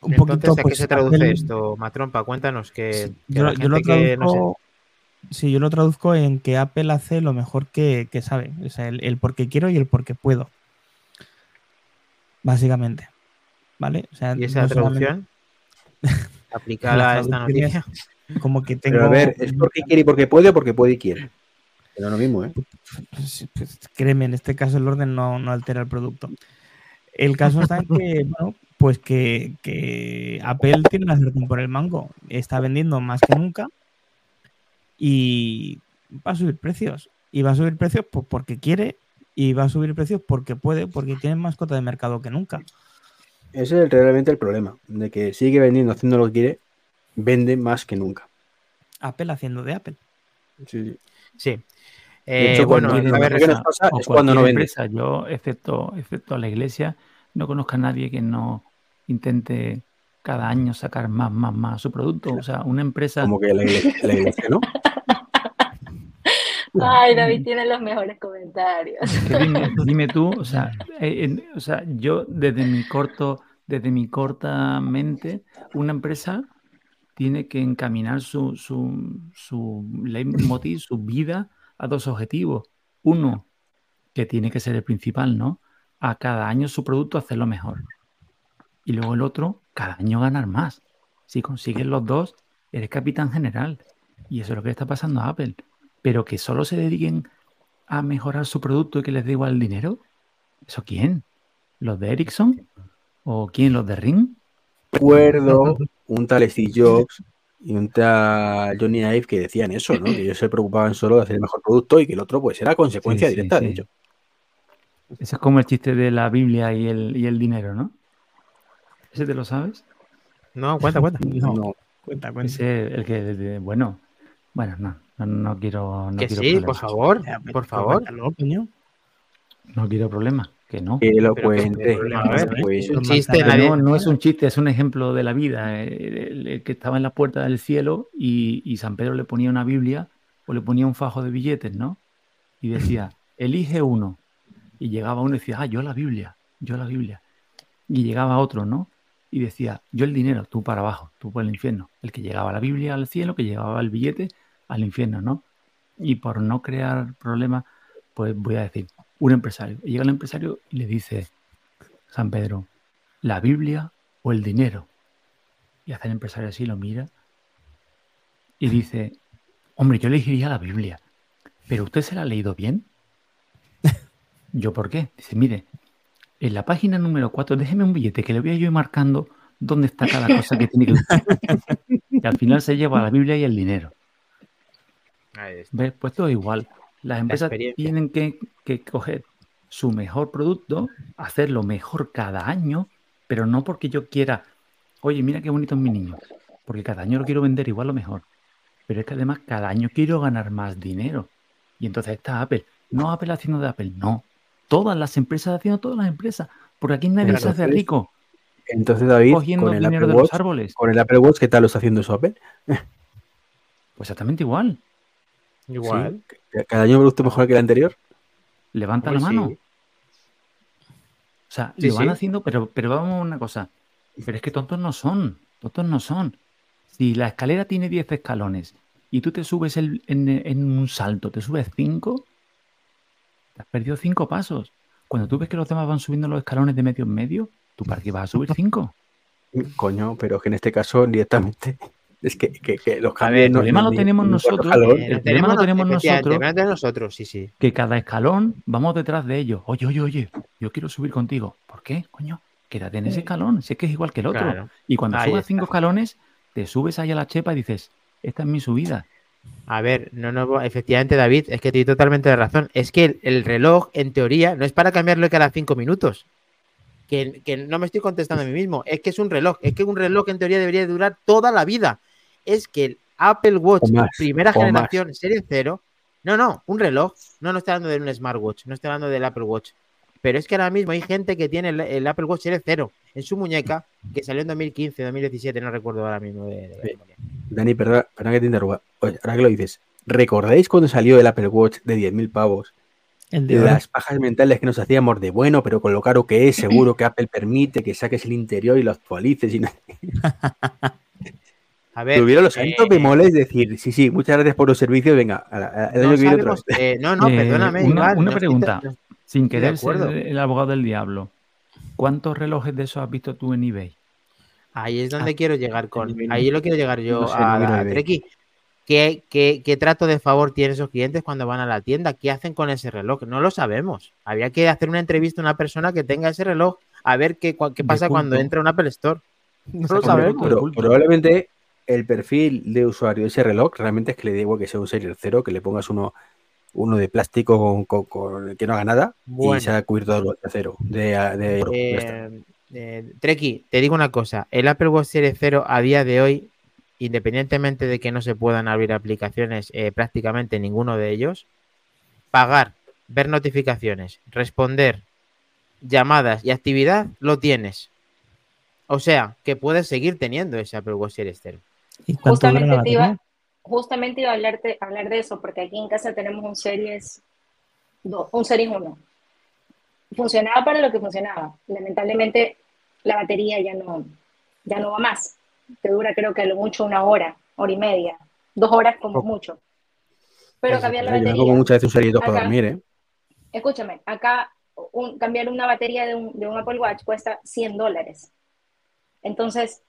Un Entonces, ¿a qué pues, se traduce esto, Matrompa? Cuéntanos que, que yo, la yo lo gente que no sé- traduzco, sí, yo lo traduzco en que Apple hace lo mejor que, que sabe. O sea, el, el porque quiero y el porque puedo. Básicamente. ¿Vale? O sea, ¿Y esa no solamente- traducción? aplicada a esta es noticia. Como que tengo. Pero a ver, ¿es porque quiere y porque puede o porque puede y quiere? Pero lo mismo, ¿eh? Pues, pues, créeme, en este caso el orden no, no altera el producto. El caso está en que, bueno, pues que, que Apple tiene la sartén por el mango. Está vendiendo más que nunca y va a subir precios. Y va a subir precios pues, porque quiere y va a subir precios porque puede, porque tiene más cota de mercado que nunca. Ese es realmente el problema, de que sigue vendiendo, haciendo lo que quiere, vende más que nunca. Apple haciendo de Apple. Sí, sí. Sí. De Eh, hecho, bueno, cuando- a ver, que nos pasa es cuando no vende. empresa, yo, excepto, excepto a la iglesia, no conozco a nadie que no intente cada año sacar más, más, más su producto. O sea, una empresa. Como que la iglesia, la iglesia, ¿no? Ay, David tiene los mejores comentarios. que dime, dime tú, o sea, eh, o sea, yo desde mi corto, desde mi corta mente, una empresa tiene que encaminar su, su, su leitmotiv, su vida a dos objetivos. Uno, que tiene que ser el principal, ¿no? A cada año su producto hacerlo mejor. Y luego el otro, cada año ganar más. Si consigues los dos, eres capitán general. Y eso es lo que le está pasando a Apple. Pero que solo se dediquen a mejorar su producto y que les dé igual el dinero. ¿Eso quién? ¿Los de Ericsson? ¿O quién? ¿Los de Ring? Recuerdo un tal Steve Jobs y un tal Johnny Ive que decían eso, ¿no? Que ellos se preocupaban solo de hacer el mejor producto y que el otro pues era consecuencia Sí, sí, directa, de hecho. Ese es como el chiste de la Biblia y el, y el dinero, ¿no? ¿Ese te lo sabes? No, cuenta, cuenta. No, No, cuenta, cuenta. Ese, el que, de- bueno, bueno, no, no, no quiero, no que quiero sí, por favor, Ya, pues, por pues, favor. cuéntalo. No quiero problemas, que no. que lo cuente. ¿eh? pues, No, no es un chiste, es un ejemplo de la vida. El, el- el que estaba en la puerta del cielo y, y San Pedro le ponía una Biblia o le ponía un fajo de billetes, ¿no? Y decía, elige uno. Y llegaba uno y decía, ah, yo la Biblia, yo la Biblia. Y llegaba otro, ¿no? Y decía, yo el dinero, tú para abajo, tú por el infierno. El que llegaba la Biblia al cielo, que llevaba el billete al infierno, ¿no? Y por no crear problemas, pues voy a decir, un empresario. Y llega el empresario y le dice, San Pedro, ¿la Biblia o el dinero? Y hace el empresario así, lo mira y dice, hombre, yo elegiría la Biblia, pero ¿usted se la ha leído bien? ¿Yo por qué? Dice, mire, en la página número 4, déjeme un billete que le voy a yo ir marcando dónde está cada cosa que tiene que. Y al final se lleva la Biblia y el dinero. Ahí está. ¿Ves? Pues todo igual. Las empresas experiencia. tienen que, que coger su mejor producto, hacerlo mejor cada año, pero no porque yo quiera, oye, mira qué bonito es mi niño, porque cada año lo quiero vender igual o mejor. Pero es que además cada año quiero ganar más dinero. Y entonces está Apple. No Apple haciendo de Apple, no. Todas las empresas haciendo todas las empresas. Porque aquí nadie se hace Entonces, rico Entonces, David, cogiendo con el, dinero Apple de los Watch, árboles. con el Apple Watch, ¿qué tal lo está haciendo eso Apple? Pues exactamente igual. Igual. Sí, Cada año produce mejor que el anterior. Levanta Pues la mano. sí. O sea, Sí, lo van sí. haciendo, pero, pero vamos a una cosa. Pero es que tontos no son. Tontos no son. Si la escalera tiene 10 escalones y tú te subes el- en, en un salto, te subes 5, te has perdido 5 pasos. Cuando tú ves que los demás van subiendo los escalones de medio en medio, ¿tú para qué vas a subir 5? Coño, pero que en este caso directamente es que, que- que los cambios El problema lo tenemos nosotros. escalones. Eh, El problema lo tenemos nosotros. el problema de nosotros, sí, sí. que cada escalón vamos detrás de ellos. Oye, oye, oye, yo quiero subir contigo. ¿Por qué, coño? Quédate en ese escalón, sé que es igual que el otro. Claro. Y cuando Ahí subas está. cinco escalones, te subes ahí a la chepa y dices, esta es mi subida. A ver, no, no, efectivamente, David, es que tienes totalmente razón. Es que el, el reloj, en teoría, no es para cambiarlo cada cinco minutos. Que, que no me estoy contestando a mí mismo. Es que es un reloj. Es que un reloj, en teoría, debería durar toda la vida. Es que el Apple Watch, más, primera más. generación, serie cero. No, no, un reloj. No, no estoy hablando de un smartwatch. No estoy hablando del Apple Watch. Pero es que ahora mismo hay gente que tiene el, el Apple Watch serie cero en su muñeca, que salió en 2015, 2017, no recuerdo ahora mismo de, de Sí. memoria. Dani, perdona, perdona que te interrumpa. Oye, ahora que lo dices, ¿recordáis cuando salió el Apple Watch de 10.000 pavos? El de oro. Las pajas mentales que nos hacíamos de bueno, pero con lo caro que es, seguro que Apple permite que saques el interior y lo actualices. Y no... A ver, Tuvieron los eh, santos bemoles de decir, sí, sí, muchas gracias por los servicios, venga, el no año que viene otra sabemos- vez. eh, no, no, Eh, perdóname. una- Iván, pregunta. Sin de querer ser acuerdo. el abogado del diablo, ¿cuántos relojes de esos has visto tú en eBay? ahí es donde Ah, quiero llegar con. Ahí lo quiero llegar yo No sé, a, no miro a eBay. Treki. ¿Qué, qué, qué trato de favor tienen esos clientes cuando van a la tienda? ¿Qué hacen con ese reloj? No lo sabemos. Habría que hacer una entrevista a una persona que tenga ese reloj a ver qué, pasa cuando entra a un Apple Store. No lo sabemos. Pero probablemente el perfil de usuario de ese reloj realmente es que le da igual que sea un Series cero, que le pongas uno, uno de plástico con, con- con- que no haga nada Bueno. y se ha cubierto de cero, de, de. Eh, eh, Treki, te digo una cosa. El Apple Watch Series 0 a día de hoy, independientemente de que no se puedan abrir aplicaciones eh, prácticamente ninguno de ellos, pagar, ver notificaciones, responder llamadas y actividad, lo tienes. O sea, que puedes seguir teniendo ese Apple Watch Series 0. ¿Y cuánto dura la Justamente te iba? Justamente iba a hablarte, hablar de eso, porque aquí en casa tenemos un Series 2, un Series 1. Funcionaba para lo que funcionaba. Lamentablemente, la batería ya no, ya no va más. Te dura, creo que a lo mucho una hora, hora y media, dos horas como mucho. Pero cambiar la Yo batería. pongo muchas veces un Series 2 para dormir, ¿eh? Escúchame, acá un- cambiar una batería de un, de un Apple Watch cuesta 100 dólares. Entonces,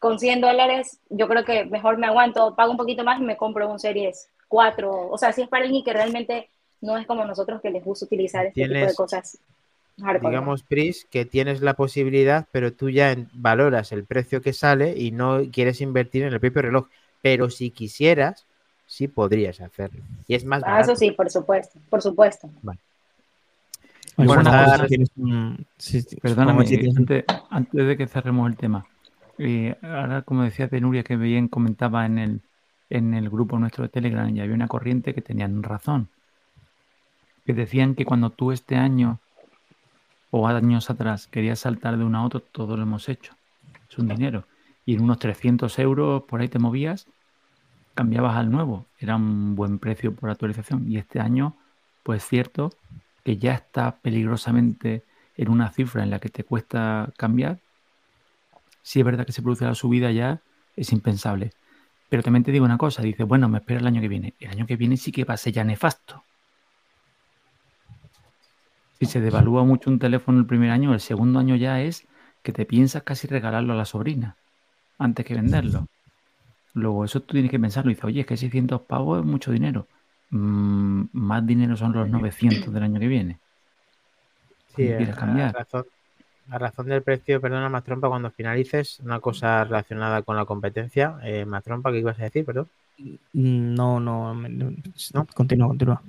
con 100 dólares, yo creo que mejor me aguanto, pago un poquito más y me compro un Series 4. O sea, si es para alguien que realmente no es como nosotros que les gusta utilizar este tipo de cosas. Digamos, Pris, que tienes la posibilidad, pero tú ya valoras el precio que sale y no quieres invertir en el propio reloj. Pero si quisieras, sí podrías hacerlo. Y es más Ah, barato. eso sí, por supuesto, por supuesto. Pues Bueno, tienes un- sí, sí, Perdóname, como si tienes un- antes, antes de que cerremos el tema. Eh, ahora, como decía de Nuria, que bien comentaba en el, en el grupo nuestro de Telegram, y había una corriente que tenían razón. Que decían que cuando tú este año o años atrás querías saltar de uno a otro, todo lo hemos hecho. Es un dinero. Y en unos 300 euros por ahí te movías, cambiabas al nuevo. Era un buen precio por actualización. Y este año, pues es cierto que ya está peligrosamente en una cifra en la que te cuesta cambiar. Si es verdad que se produce la subida ya, es impensable. Pero también te digo una cosa, dice, bueno, me espero el año que viene. El año que viene sí que va a ser ya nefasto. Si se devalúa mucho un teléfono el primer año, el segundo año ya es que te piensas casi regalarlo a la sobrina antes que venderlo. Luego eso tú tienes que pensarlo dices, oye, es que 600 pavos es mucho dinero. Mm, más dinero son los 900 del año que viene. Sí, a, cambiar. razón, a razón del precio, perdona, más trompa, cuando finalices, una cosa relacionada con la competencia. Eh, más trompa, ¿qué ibas a decir, perdón? No, no, no, ¿No? Continúa, continúa.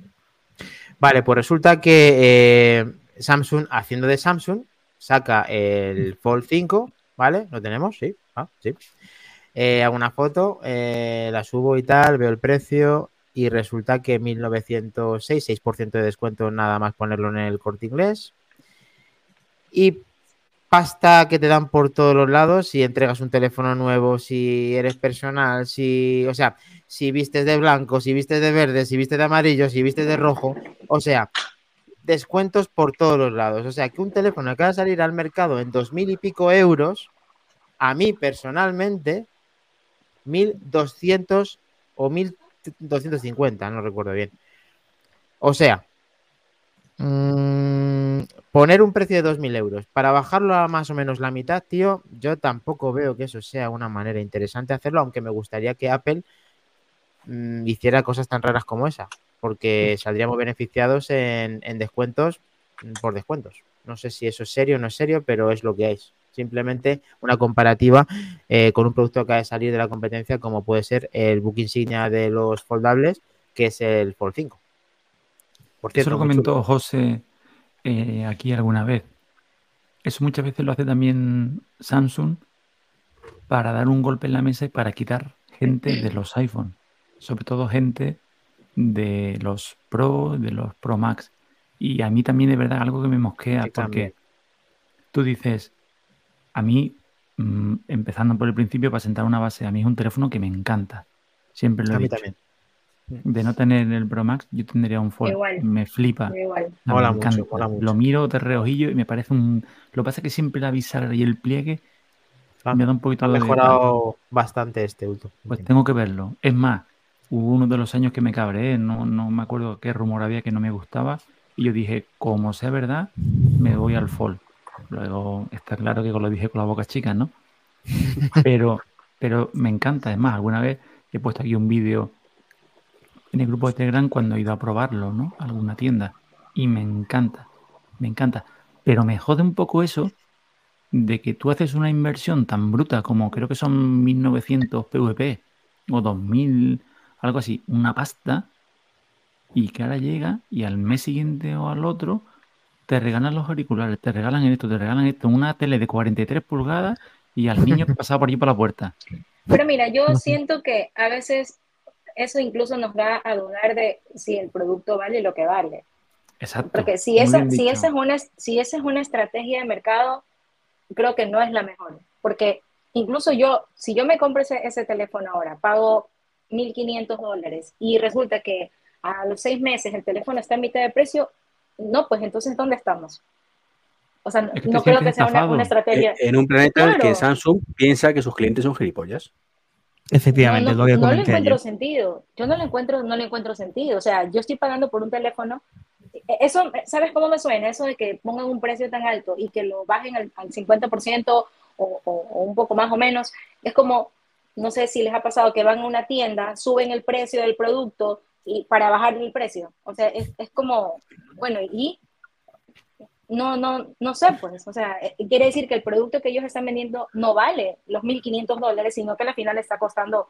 Vale, pues resulta que eh, Samsung, haciendo de Samsung, saca el Fold 5, ¿vale? ¿Lo tenemos? Sí, ah, sí. Eh, hago una foto, eh, la subo y tal, veo el precio y resulta que 1906, 6% de descuento nada más ponerlo en el corte inglés. y pasta que te dan por todos los lados si entregas un teléfono nuevo, si eres personal, si, o sea, si vistes de blanco, si vistes de verde, si vistes de amarillo, si vistes de rojo, o sea, descuentos por todos los lados. O sea, que un teléfono que va a salir al mercado en dos mil y pico euros, a mí personalmente, 1200 o 1250, no recuerdo bien. O sea, mmm, poner un precio de 2.000 euros para bajarlo a más o menos la mitad, tío, yo tampoco veo que eso sea una manera interesante de hacerlo, aunque me gustaría que Apple mmm, hiciera cosas tan raras como esa, porque saldríamos beneficiados en, en, descuentos por descuentos. No sé si eso es serio o no es serio, pero es lo que hay. Simplemente una comparativa eh, con un producto que acaba de salir de la competencia, como puede ser el book insignia de los foldables, que es el Fold 5. Por cierto, eso lo comentó José eh, aquí alguna vez. Eso muchas veces lo hace también Samsung para dar un golpe en la mesa y para quitar gente de los iPhone, sobre todo gente de los Pro, de los Pro Max. Y a mí también de verdad algo que me mosquea, porque también. tú dices, a mí, mmm, empezando por el principio, para sentar una base, a mí es un teléfono que me encanta. Siempre lo he a mí dicho. también. De no tener el Pro Max, yo tendría un Fold. Igual. Me flipa. Igual. Mucho, mola mucho. Lo miro de reojillo y me parece un. Lo que pasa es que siempre la bisagra y el pliegue Ah, me da un poquito Ha de. mejorado bastante este último. Pues tengo que verlo. Es más, hubo uno de los años que me cabré, no, no me acuerdo qué rumor había que no me gustaba. Y yo dije, como sea verdad, me voy al Fold. Luego está claro que lo dije con la boca chica, ¿no? Pero, pero me encanta. Es más, alguna vez he puesto aquí un vídeo en el grupo de Telegram cuando he ido a probarlo, ¿no? A alguna tienda. Y me encanta, me encanta. Pero me jode un poco eso de que tú haces una inversión tan bruta como creo que son 1900 PVP o 2000, algo así, una pasta, y que ahora llega y al mes siguiente o al otro te regalan los auriculares, te regalan esto, te regalan esto, una tele de 43 pulgadas y al niño que pasaba por allí por la puerta. Pero mira, yo siento que a veces eso incluso nos da a dudar de si el producto vale lo que vale. Exacto. Porque si esa, si, esa es una, si esa es una estrategia de mercado, creo que no es la mejor. Porque incluso yo, si yo me compro ese, ese teléfono ahora, pago 1.500 dólares y resulta que a los seis meses el teléfono está en mitad de precio, no, pues entonces ¿dónde estamos? O sea, no, Es que te no creo que sea una, una estrategia. En un planeta en el que. Samsung piensa que sus clientes son gilipollas. Efectivamente, no, lo que no le encuentro ayer. sentido. Yo no le encuentro, no le encuentro sentido. O sea, yo estoy pagando por un teléfono. E, Eso, ¿sabes cómo me suena? Eso de que pongan un precio tan alto y que lo bajen al, al 50% o, o, o un poco más o menos. Es como, no sé si les ha pasado que van a una tienda, suben el precio del producto y para bajar el precio. O sea, es, es como, bueno, y no, no, no sé, pues, o sea, eh, quiere decir que el producto que ellos están vendiendo no vale los 1.500 dólares, sino que al final está costando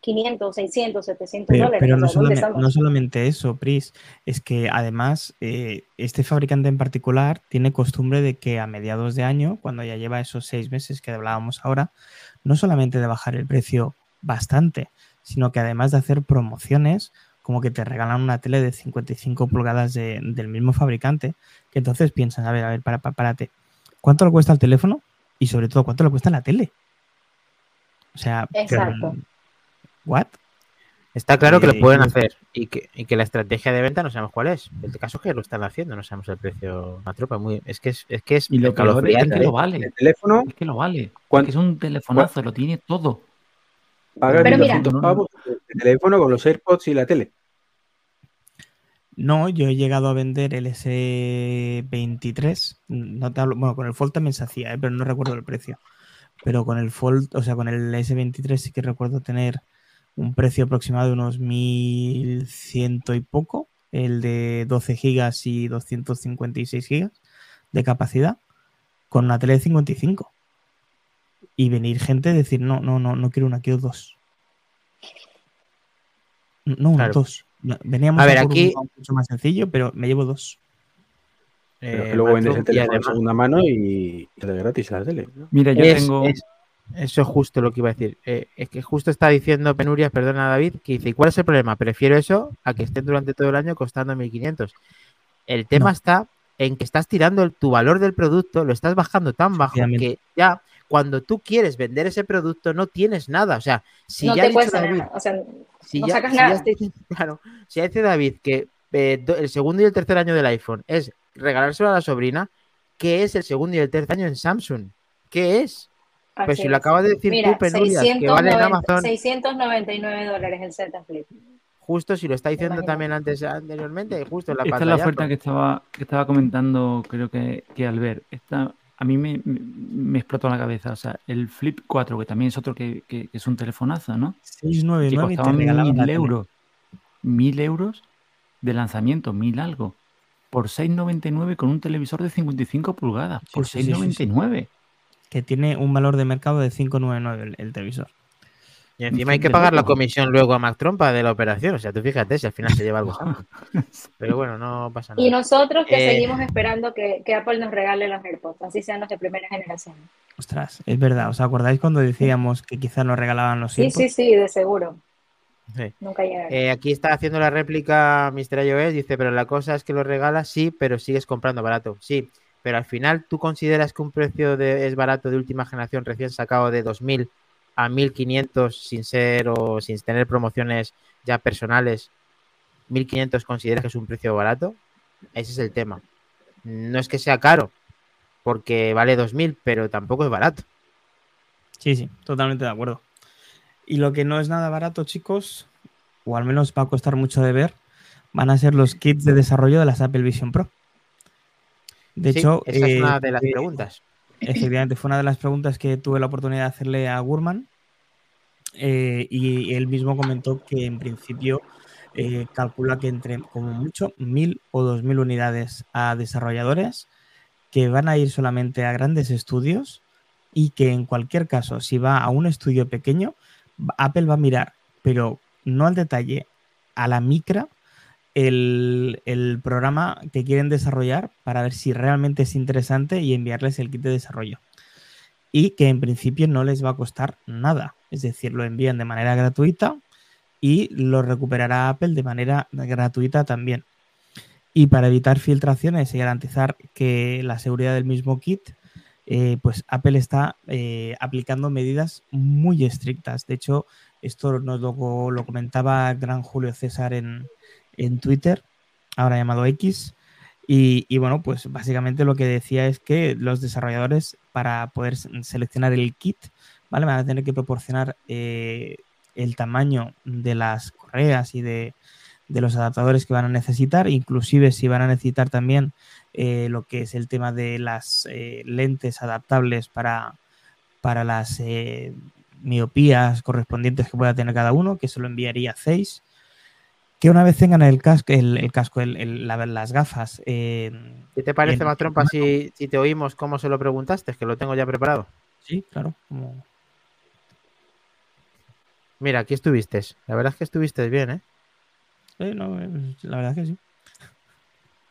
500, 600, 700 Pero, dólares. pero no solamente eso, Pris, es que además eh, este fabricante en particular tiene costumbre de que a mediados de año, cuando ya lleva esos seis meses que hablábamos ahora, no solamente de bajar el precio bastante, sino que además de hacer promociones, como que te regalan una tele de 55 pulgadas de- del mismo fabricante, que entonces piensan, a ver, a ver, para, para, párate, ¿cuánto le cuesta el teléfono? Y sobre todo, ¿cuánto le cuesta la tele? O sea, Exacto. ¿what? Está claro que Eh, lo pueden yo- hacer y que, y que la estrategia de venta no sabemos cuál es. El caso es que lo están haciendo, no sabemos el precio a tropa. Muy, es que es, es que es Y lo es que ¿eh? lo vale. El teléfono Es que lo vale. Es ¿Cuán- que es un telefonazo, lo tiene todo. paga Pero mira. 1.200 pavos el teléfono con los AirPods y la tele. No, yo he llegado a vender el S23. No te hablo- bueno, con el Fold también se hacía, ¿eh? pero no recuerdo el precio. Pero con el Fold, o sea, con el S23 sí que recuerdo tener un precio aproximado de unos 1100 y poco. El de 12 gigas y 256 gigas de capacidad. Con una tele de 55. Y venir gente a decir, no, no, no, no quiero una, quiero dos. No, una, Claro. dos. No, Veníamos A ver, aquí- uno mucho más sencillo, pero me llevo dos. Pero Eh, que luego vendes el teléfono de además- segunda mano y te gratis la tele. ¿no? Mira, yo Es- tengo. es- eso es justo lo que iba a decir. Eh, es que justo está diciendo Penurias, perdona David, que dice, ¿y cuál es el problema? Prefiero eso a que estén durante todo el año costando 1.500. El tema No. está en que estás tirando el- tu valor del producto, lo estás bajando tan bajo que ya cuando tú quieres vender ese producto no tienes nada. O sea, si no ya te cuesta David, nada. O sea, si no ya, sacas si ya nada. está diciendo- claro, si ya dice David que eh, do- el segundo y el tercer año del iPhone es regalárselo a la sobrina, ¿qué es el segundo y el tercer año en Samsung? ¿Qué es? Pues si lo acabas de decir Mira, tú, Penurias, que vale en 690 Amazon, 699 dólares el Z Flip. justo si lo está diciendo también antes anteriormente, justo en la Esta es la oferta que estaba, que estaba comentando, creo que, que Albert. Esta, a mí me, me- me explotó la cabeza. O sea, el Flip 4, que también es otro que, que- que es un telefonazo, ¿no? Que 699 y te costaba regalaban la mil euros. Mil euros de lanzamiento, mil algo. Por 6,99 con un televisor de 55 pulgadas. Por Sí, sí, sí, sí, sí. 6,99. Que tiene un valor de mercado de 599 el, el televisor. Y encima hay que pagar la comisión luego a Mac Trompa de la operación. O sea, tú fíjate si al final se lleva algo Samsung. Pero bueno, no pasa nada. Y nosotros que Eh. seguimos esperando que, que Apple nos regale los AirPods, así sean los de primera generación. Ostras, es verdad. ¿Os acordáis cuando decíamos que quizás nos regalaban los Sí, AirPods? sí, sí, de seguro. Sí. Nunca llegaron. Eh, aquí está haciendo la réplica Mr. iOS, dice, pero la cosa es que lo regalas, sí, pero sigues comprando barato. Sí, pero al final tú consideras que un precio de, es barato de última generación recién sacado de 2000 a 1500 sin ser o sin tener promociones ya personales. 1500 consideras que es un precio barato? Ese es el tema. No es que sea caro, porque vale 2000, pero tampoco es barato. Sí, sí, totalmente de acuerdo. Y lo que no es nada barato, chicos, o al menos va a costar mucho de ver, van a ser los kits de desarrollo de las Apple Vision Pro. De Sí, hecho, esa es eh, una de las eh, preguntas. Efectivamente, fue una de las preguntas que tuve la oportunidad de hacerle a Gurman. eh, y él mismo comentó que en principio eh, calcula que entre como mucho mil o dos mil unidades a desarrolladores que van a ir solamente a grandes estudios y que en cualquier caso, si va a un estudio pequeño, Apple va a mirar, pero no al detalle, a la micra, el, programa que quieren desarrollar para ver si realmente es interesante y enviarles el kit de desarrollo. Y que en principio no les va a costar nada. Es decir, lo envían de manera gratuita y lo recuperará Apple de manera gratuita también. Y para evitar filtraciones y garantizar que la seguridad del mismo kit, eh, pues Apple está eh, aplicando medidas muy estrictas. De hecho, esto nos lo, lo comentaba el gran Julio César en, en Twitter, ahora llamado X. Y, bueno, pues básicamente lo que decía es que los desarrolladores, para poder seleccionar el kit, ¿vale? Van a tener que proporcionar eh, el tamaño de las correas y de, de, los adaptadores que van a necesitar, inclusive si van a necesitar también eh, lo que es el tema de las eh, lentes adaptables para, para las miopías correspondientes que pueda tener cada uno, que se lo enviaría a 6 que una vez tengan el casco, el, el casco, el, el, la, las gafas. Eh, ¿Qué te parece, Matrompa, si, si, te oímos cómo se lo preguntaste? Que lo tengo ya preparado. Sí, claro. Como... Mira, aquí estuviste. La verdad es que estuviste bien, ¿eh? Sí, no, la verdad es que sí.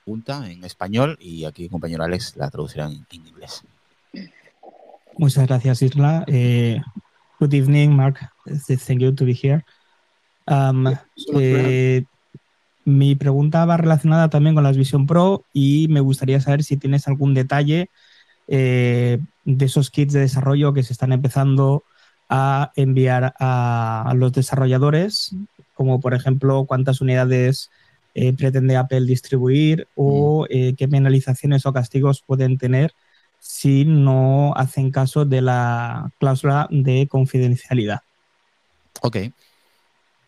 Punta en español y aquí el compañero Alex la traducirá en, en inglés. Muchas gracias, Isla. Eh, good evening, Mark. Thank you to be here. Um, eh, mi pregunta va relacionada también con las Vision Pro y me gustaría saber si tienes algún detalle eh, de esos kits de desarrollo que se están empezando a enviar a, a los desarrolladores, como por ejemplo cuántas unidades eh, pretende Apple distribuir o eh, qué penalizaciones o castigos pueden tener si no hacen caso de la cláusula de confidencialidad. Okay.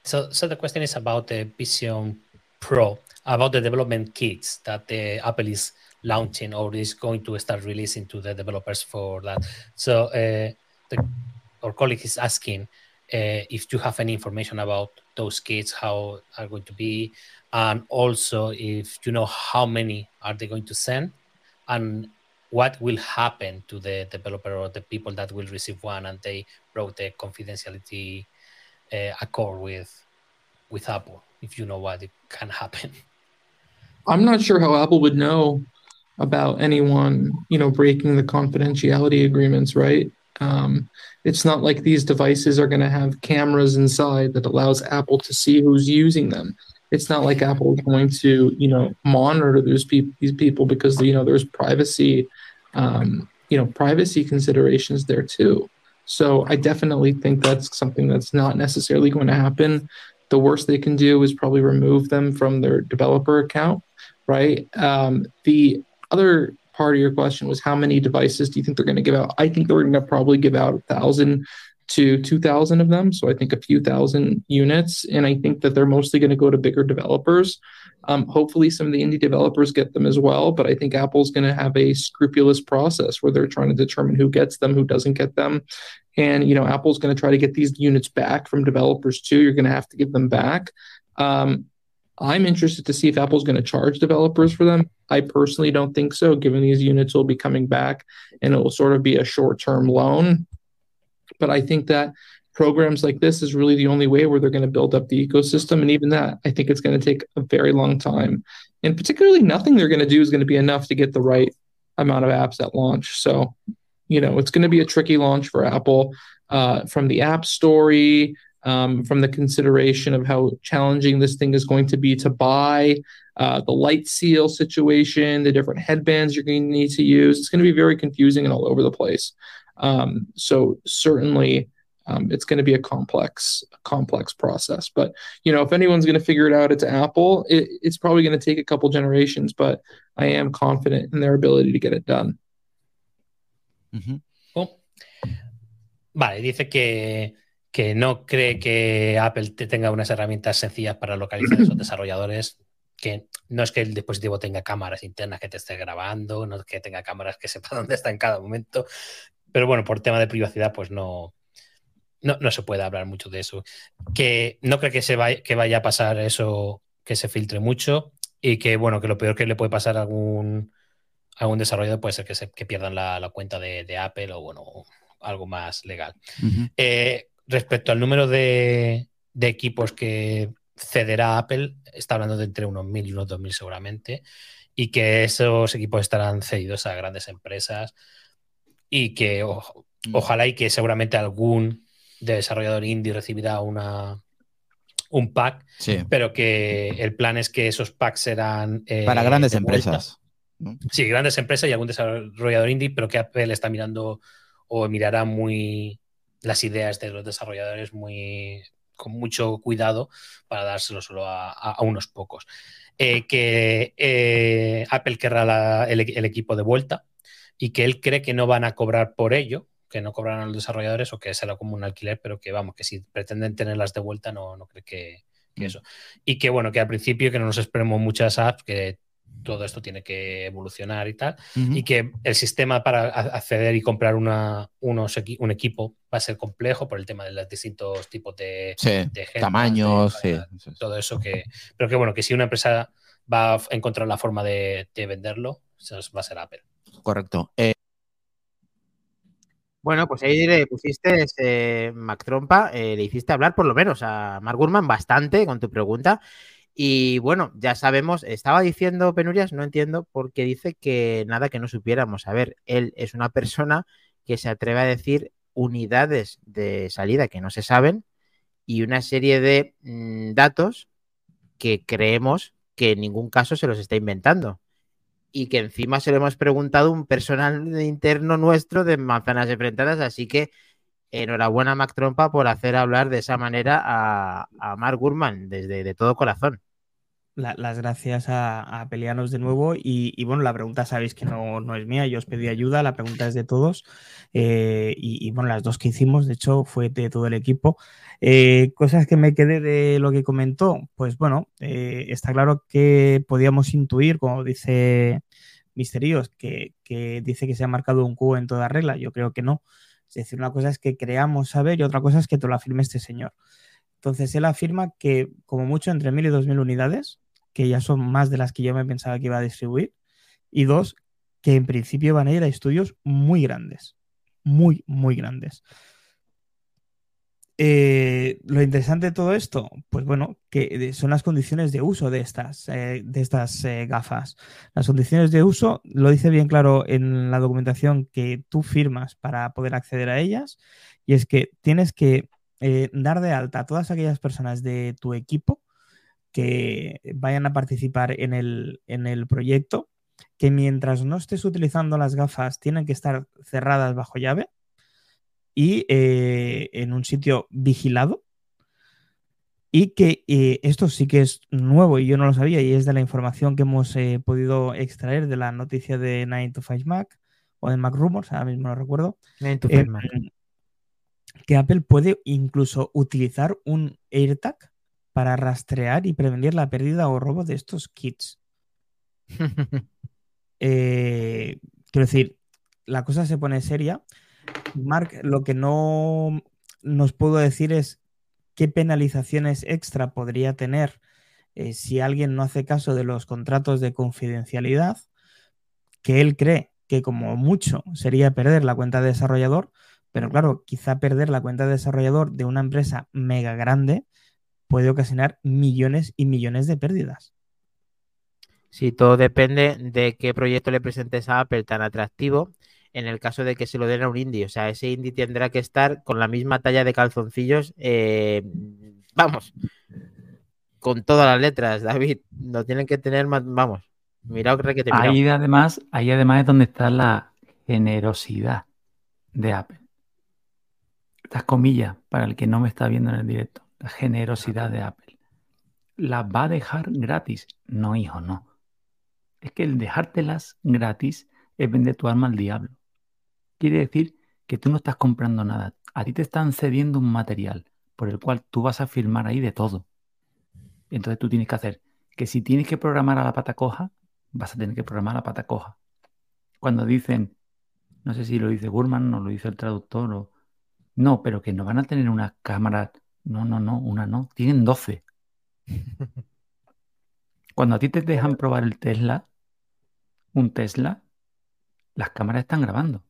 So, so the question is about the Vision Pro, about the development kits that the Apple is launching or is going to start releasing to the developers for that. So, uh, the, our colleague is asking uh, if you have any information about those kits, how are going to be, and also if you know how many are they going to send, and what will happen to the developer or the people that will receive one and they broke the confidentiality uh, accord with with Apple. If you know what it can happen. I'm not sure how Apple would know about anyone, you know, breaking the confidentiality agreements, right? Um, it's not like these devices are going to have cameras inside that allows Apple to see who's using them. it's not like Apple is going to, you know, monitor those people, these people because you know there's privacy, um, you know, privacy considerations there too. So I definitely think that's something that's not necessarily going to happen. The worst they can do is probably remove them from their developer account, right? Um, the other part of your question was how many devices do you think they're going to give out? I think they're going to probably give out a thousand to 2,000 of them. So I think a few thousand units. And I think that they're mostly going to go to bigger developers. Um, hopefully, some of the indie developers get them as well. But I think Apple's going to have a scrupulous process where they're trying to determine who gets them, who doesn't get them. And, you know, Apple's going to try to get these units back from developers too. You're going to have to give them back. Um, I'm interested to see if Apple's going to charge developers for them. I personally don't think so, given these units will be coming back and it will sort of be a short term loan. But I think that programs like this is really the only way where they're going to build up the ecosystem. And even that, I think it's going to take a very long time. And particularly, nothing they're going to do is going to be enough to get the right amount of apps at launch. So, you know, it's going to be a tricky launch for Apple uh, from the App Story um, from the consideration of how challenging this thing is going to be to buy, uh, the light seal situation, the different headbands you're going to need to use. It's going to be very confusing and all over the place. Um, so certainly, um, it's going to be a complex, complex process. But you know, if anyone's going to figure it out, it's Apple. It, it's probably going to take a couple generations, but I am confident in their ability to get it done. Mm-hmm. Oh. Vale, dice que que no cree que Apple tenga unas herramientas sencillas para localizar a esos desarrolladores, que no es que el dispositivo tenga cámaras internas que te esté grabando, no es que tenga cámaras que sepa dónde está en cada momento, pero bueno, por tema de privacidad, pues no, no, se puede hablar mucho de eso. Que no cree que, se vaya, que vaya a pasar eso, que se filtre mucho y que, bueno, que lo peor que le puede pasar a algún, algún desarrollador puede ser que, se, pierdan la, cuenta de, Apple o, bueno, algo más legal respecto al número de, equipos que cederá Apple, está hablando de entre unos mil y unos dos mil seguramente, y que esos equipos estarán cedidos a grandes empresas y que mm. ojalá y que seguramente algún desarrollador indie recibirá una, un pack, pero que el plan es que esos packs serán... Eh, Para grandes empresas. Sí, grandes empresas y algún desarrollador indie, pero que Apple está mirando o mirará muy las ideas de los desarrolladores muy con mucho cuidado para dárselo solo a, unos pocos. Eh, que eh, Apple querrá el, equipo de vuelta y que él cree que no van a cobrar por ello, que no cobrarán a los desarrolladores o que será como un alquiler, pero que vamos, que si pretenden tenerlas de vuelta no, no cree que, que mm. eso. Y que bueno, que al principio que no nos esperemos muchas apps, que todo esto tiene que evolucionar y tal, y que el sistema para acceder y comprar una, unos, un equipo va a ser complejo por el tema de los distintos tipos de, tamaños, todo eso que, pero que bueno, que si una empresa va a encontrar la forma de, venderlo, va a ser Apple. Correcto. Eh, bueno, pues ahí le pusiste ese Mac Trompa, eh, le hiciste hablar por lo menos a Mark Gurman bastante con tu pregunta. Y bueno, ya sabemos, estaba diciendo Penurias, no entiendo, porque dice que nada que no supiéramos. A ver, él es una persona que se atreve a decir unidades de salida que no se saben y una serie de mm, datos que creemos que en ningún caso se los está inventando. Y que encima se lo hemos preguntado un personal interno nuestro de manzanas enfrentadas, así que enhorabuena Mac Trompa por hacer hablar de esa manera a, a Mark Gurman desde de todo corazón. Las gracias a, Pelianos de nuevo y, bueno, la pregunta sabéis que no, es mía, yo os pedí ayuda, la pregunta es de todos eh, y, bueno, las dos que hicimos, de hecho, fue de todo el equipo. Eh, cosas que me quedé de lo que comentó, pues bueno, eh, está claro que podíamos intuir, como dice Misterios, que, que dice que se ha marcado un cubo en toda regla, yo creo que no. Es decir, una cosa es que creamos saber y otra cosa es que te lo afirme este señor. Entonces, él afirma que como mucho entre 1.000 y 2.000 unidades, que ya son más de las que yo me pensaba que iba a distribuir, y dos, que en principio van a ir a estudios muy grandes, muy, muy grandes. Eh, lo interesante de todo esto, pues bueno, que son las condiciones de uso de estas, eh, de estas eh, gafas. Las condiciones de uso lo dice bien claro en la documentación que tú firmas para poder acceder a ellas, y es que tienes que dar de alta a todas aquellas personas de tu equipo que vayan a participar en el, en el proyecto, que mientras no estés utilizando las gafas tienen que estar cerradas bajo llave y eh, en un sitio vigilado. Y que eh, esto sí que es nuevo y yo no lo sabía y es de la información que hemos eh, podido extraer de la noticia de 9 to 5 Mac o de Mac Rumors, ahora mismo no recuerdo. 9 to 5 Mac. Que Apple puede incluso utilizar un AirTag para rastrear y prevenir la pérdida o robo de estos kits. Eh, quiero decir, la cosa se pone seria. Mark, lo que no nos puedo decir es qué penalizaciones extra podría tener eh, si alguien no hace caso de los contratos de confidencialidad, que él cree que como mucho sería perder la cuenta de desarrollador, pero claro, quizá perder la cuenta de desarrollador de una empresa mega grande puede ocasionar millones y millones de pérdidas. Sí, todo depende de qué proyecto le presentes a Apple tan atractivo en el caso de que se lo den a un indie. O sea, ese indie tendrá que estar con la misma talla de calzoncillos. eh, vamos, con todas las letras, David. No tienen que tener más. Vamos, mirad que te Ahí además, ahí además es donde está la generosidad de Apple. Estas comillas, para el que no me está viendo en el directo, la generosidad de Apple. ¿Las va a dejar gratis? No, hijo, no. Es que el dejártelas gratis es vender tu alma al diablo. Quiere decir que tú no estás comprando nada. A ti te están cediendo un material por el cual tú vas a firmar ahí de todo. Entonces tú tienes que hacer que si tienes que programar a la pata coja, vas a tener que programar a la pata coja. Cuando dicen, no sé si lo dice Gurman o lo dice el traductor o... No, pero que no van a tener una cámara. No, no, no, una no. Tienen 12. Cuando a ti te dejan probar el Tesla, un Tesla, las cámaras están grabando.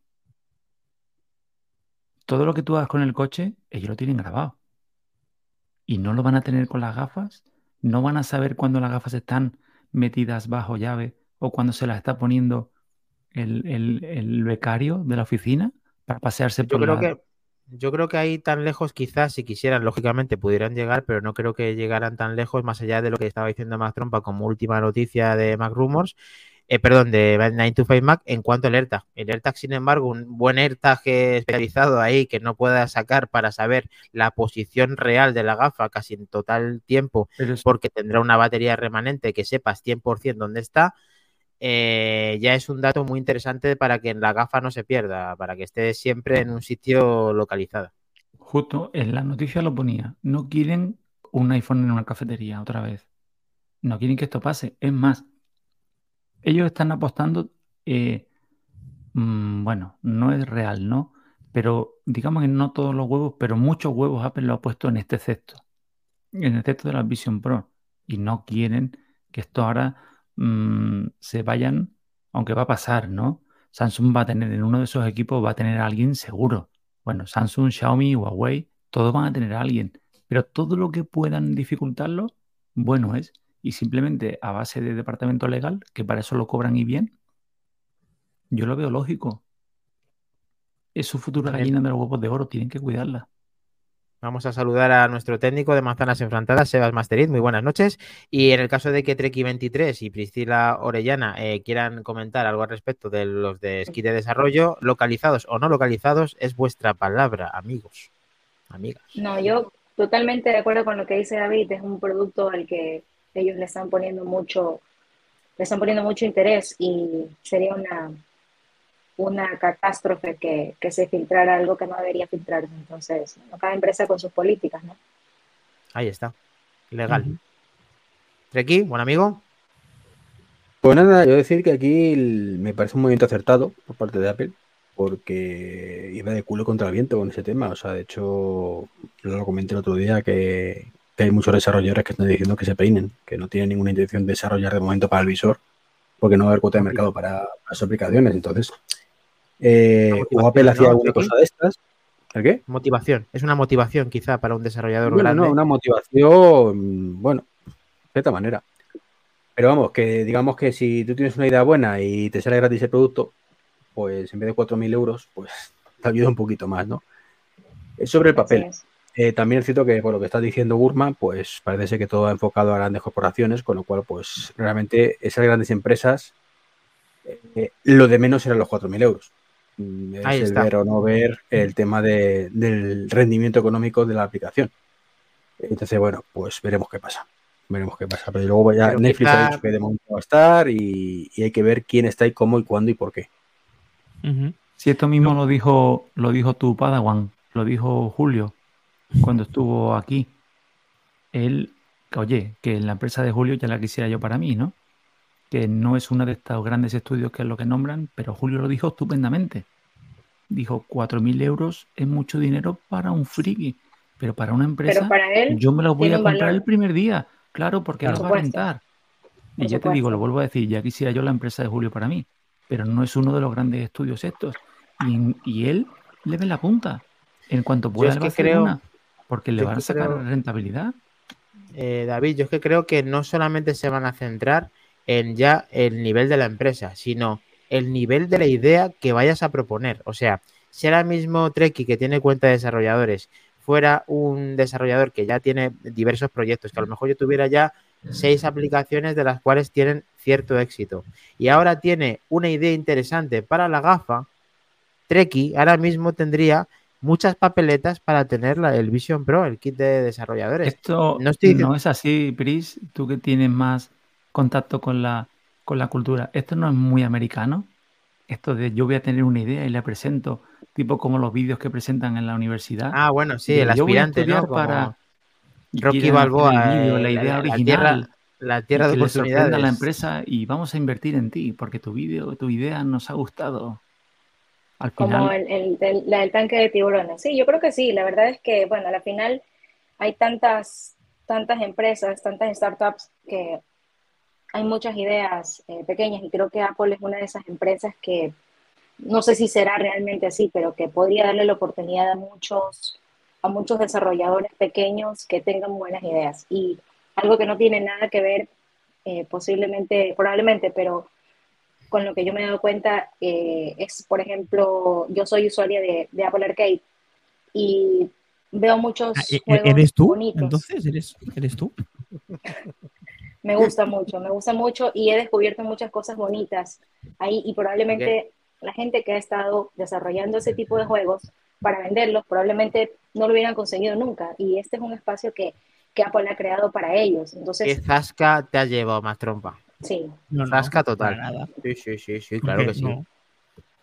Todo lo que tú hagas con el coche, ellos lo tienen grabado. Y no lo van a tener con las gafas. No van a saber cuando las gafas están metidas bajo llave o cuando se las está poniendo el, el- el becario de la oficina para pasearse Yo por creo la... que yo creo que ahí tan lejos quizás si quisieran, lógicamente pudieran llegar, pero no creo que llegaran tan lejos más allá de lo que estaba diciendo Mac Trompa como última noticia de Mac Rumors, eh, perdón, de 925 Mac en cuanto al AirTag. El AirTag, sin embargo, un buen AirTag especializado ahí que no pueda sacar para saber la posición real de la gafa casi en total tiempo, porque tendrá una batería remanente que sepas 100% dónde está, eh, ya es un dato muy interesante para que la gafa no se pierda, para que esté siempre en un sitio localizado. Justo en la noticia lo ponía. No quieren un iPhone en una cafetería otra vez. No quieren que esto pase. Es más, ellos están apostando, eh, mm, bueno, no es real, ¿no? Pero digamos que no todos los huevos, pero muchos huevos Apple lo ha puesto en este cesto, en el cesto de la Vision Pro. Y no quieren que esto ahora mm, se vayan, aunque va a pasar, ¿no? Samsung va a tener en uno de esos equipos, va a tener a alguien seguro. Bueno, Samsung, Xiaomi, Huawei, todos van a tener a alguien. Pero todo lo que puedan dificultarlo, bueno es. Y simplemente a base de departamento legal, que para eso lo cobran y bien, yo lo veo lógico. Es su futura gallina de los huevos de oro, tienen que cuidarla. Vamos a saludar a nuestro técnico de Manzanas Enfrentadas, Sebas Masteriz. Muy buenas noches. Y en el caso de que Treki23 y Priscila Orellana eh, quieran comentar algo al respecto de los de esquí de desarrollo, localizados o no localizados, es vuestra palabra, amigos, amigas. No, yo totalmente de acuerdo con lo que dice David, es un producto al que ellos le están poniendo mucho, le están poniendo mucho interés y sería una, una catástrofe que, que se filtrara algo que no debería filtrarse. Entonces, ¿no? cada empresa con sus políticas, ¿no? Ahí está. Legal. Treki, buen amigo. Pues nada, yo decir que aquí el- me parece un movimiento acertado por parte de Apple, porque iba de culo contra el viento con ese tema. O sea, de hecho, yo lo comenté el otro día que, que hay muchos desarrolladores que están diciendo que se peinen, que no tienen ninguna intención de desarrollar de momento para el visor, porque no va a haber cuota de mercado para las aplicaciones. Entonces, eh, o Apple ¿no, hacía alguna cosa de estas. ¿El qué? Motivación. Es una motivación quizá para un desarrollador Bueno, grande. no, una motivación, bueno, de cierta manera. Pero vamos, que digamos que si tú tienes una idea buena y te sale gratis el producto, pues en vez de 4.000 euros, pues te ayuda un poquito más, ¿no? Es sobre el papel. es. eh, también es cierto que por lo que está diciendo Gurman, pues parece ser que todo ha enfocado a grandes corporaciones, con lo cual, pues realmente esas grandes empresas, eh, lo de menos eran los 4.000 euros. Mm, Es Ahí el está. ver o no ver el tema de- del rendimiento económico de la aplicación. Entonces, bueno, pues veremos qué pasa. Veremos qué pasa. Pero luego ya Pero Netflix ha dicho que de momento va a estar y, y hay que ver quién está y cómo y cuándo y por qué. Si esto mismo lo dijo, lo dijo tu Padawan, lo dijo Julio cuando estuvo aquí. Él, que, oye, que la empresa de Julio ya la quisiera yo para mí, ¿no? Que no es uno de estos grandes estudios que es lo que nombran, pero Julio lo dijo estupendamente. Dijo, 4.000 euros es mucho dinero para un friki, pero para una empresa Pero para él, yo me lo voy a comprar valor. el primer día, claro, porque Por lo va a rentar. Y Por ya te digo, lo vuelvo a decir, ya quisiera yo la empresa de Julio para mí, pero no es uno de los grandes estudios estos. Y, él le ve la punta. En cuanto pueda, es le va a hacer creo- una, porque le van a sacar creo- rentabilidad. Eh, David, yo es que creo que no solamente se van a centrar en ya el nivel de la empresa, sino el nivel de la idea que vayas a proponer. O sea, si ahora mismo Treki, que tiene cuenta de desarrolladores, fuera un desarrollador que ya tiene diversos proyectos, que a lo mejor yo tuviera ya seis aplicaciones de las cuales tienen cierto éxito, y ahora tiene una idea interesante para la gafa, Treki ahora mismo tendría muchas papeletas para tener la- el Vision Pro, el kit de desarrolladores. Esto no estoy diciendo- no es así, Pris, tú que tienes más contacto con la, con la cultura. Esto no es muy americano. Esto de yo voy a tener una idea y la presento, tipo como los vídeos que presentan en la universidad. Ah, bueno, sí, de el aspirante, ¿no? Como para y Rocky el Balboa, vídeo, eh, la idea la original. tierra, la y tierra de a la empresa y vamos a invertir en ti porque tu vídeo, tu idea nos ha gustado. Al como final, el, el, del- la del tanque de tiburones. Sí, yo creo que sí. La verdad es que, bueno, a la final hay tantas, tantas empresas, tantas startups que hay muchas ideas eh, pequeñas y creo que Apple es una de esas empresas que no sé si será realmente así, pero que podría darle la oportunidad a muchos, a muchos desarrolladores pequeños que tengan buenas ideas. Y algo que no tiene nada que ver, eh, posiblemente, probablemente, pero con lo que yo me he dado cuenta eh, es, por ejemplo, yo soy usuaria de, de Apple Arcade y veo muchos Ah, e- juegos ¿Eres tú? bonitos. Entonces, ¿eres, ¿eres tú? Me gusta mucho, me gusta mucho y he descubierto muchas cosas bonitas ahí y probablemente la gente que ha estado desarrollando ese tipo de juegos para venderlos probablemente no lo hubieran conseguido nunca y este es un espacio que, que Apple ha creado para ellos. ¿Qué Entonces, zasca te has llevado más trompa? sí, No, no, Zasca total. nada. Sí, sí, sí, sí, ¿Por claro qué que sí. no?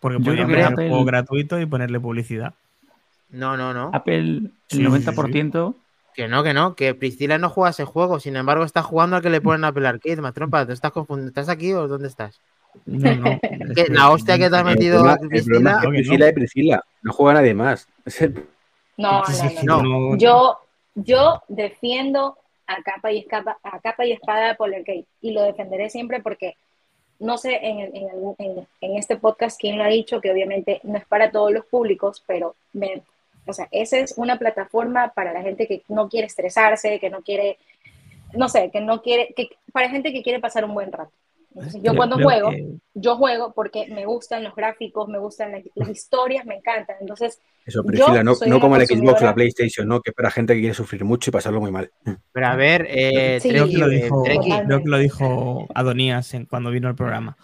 Porque podrían poner el Apple- juego gratuito y ponerle publicidad. No, no, no. Apple, el Sí, sí, sí, 90%, Que no, que no, que Priscila no juega ese juego, sin embargo está jugando al que le ponen Apple Arcade, más trompa, ¿te estás confundiendo? ¿Estás aquí o dónde estás? No, no. Que la hostia que te ha El metido problema, el problema es Priscila. que No, que no. Priscila es Priscila, no juega nadie más. El- no, no, no, no. no. Yo, yo defiendo a capa y escapa, a capa y espada Apple Arcade y lo defenderé siempre porque no sé en, el- en, en- en este podcast quién lo ha dicho, que obviamente no es para todos los públicos, pero me, o sea, esa es una plataforma para la gente que no quiere estresarse, que no quiere, no sé, que no quiere, que, para gente que quiere pasar un buen rato. Entonces, yo Creo- cuando juego, que- yo juego porque me gustan los gráficos, me gustan las, las historias, me encantan. Entonces, Eso, Yo Priscila, no, no como el Xbox o la PlayStation, ¿no? Que es para gente que quiere sufrir mucho y pasarlo muy mal. Pero a ver, eh, Sí, Creo que, eh, dijo, Totalmente. creo que lo dijo Adonías en, cuando vino el programa.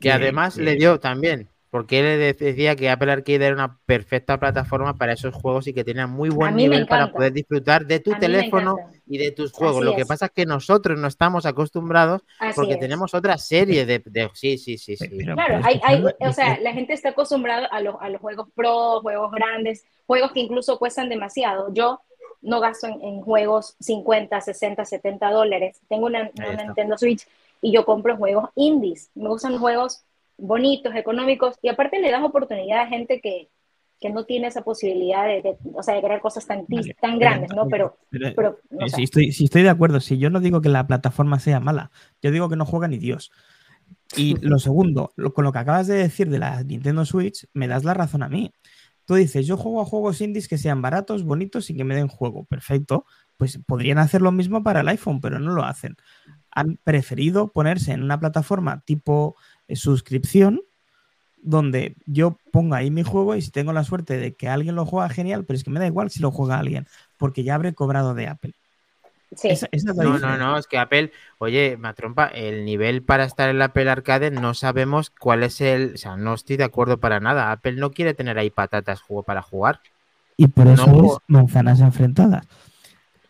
que además le dio también, porque él de- decía que Apple Arcade era una perfecta plataforma para esos juegos y que tenía muy buen nivel para poder disfrutar de tu teléfono y de tus juegos. Así Lo que es. pasa es que nosotros no estamos acostumbrados así porque es. tenemos otra serie de, de- Sí, sí, sí, sí. Pero- Claro, hay, hay, o sea, la gente está acostumbrada a los, a los juegos pro, juegos grandes, juegos que incluso cuestan demasiado. Yo no gasto en, en juegos 50, 60, 70 dólares. Tengo una, una. Nintendo Switch y yo compro juegos indies. Me gustan juegos bonitos, económicos y aparte le das oportunidad a gente que, que no tiene esa posibilidad de, de- o sea, de crear cosas tan, Vale, tan pero- grandes, ¿no? Pero, pero- pero no Eh, sé. sí, estoy, sí estoy de acuerdo. Si yo no digo que la plataforma sea mala, yo digo que no juega ni Dios. Y lo segundo, lo- con lo que acabas de decir de la Nintendo Switch, me das la razón a mí. Tú dices, yo juego a juegos indies que sean baratos, bonitos y que me den juego. Perfecto. Pues podrían hacer lo mismo para el iPhone, pero no lo hacen. Han preferido ponerse en una plataforma tipo eh, suscripción donde yo pongo ahí mi juego y si tengo la suerte de que alguien lo juega, genial, pero es que me da igual si lo juega alguien, porque ya habré cobrado de Apple. Sí. Esa- esa es la No, no, no, es que Apple, oye, Matrompa, el nivel para estar en el Apple Arcade no sabemos cuál es el. O sea, no estoy de acuerdo para nada. Apple no quiere tener ahí patatas juego para jugar. Y por eso No. es manzanas enfrentadas.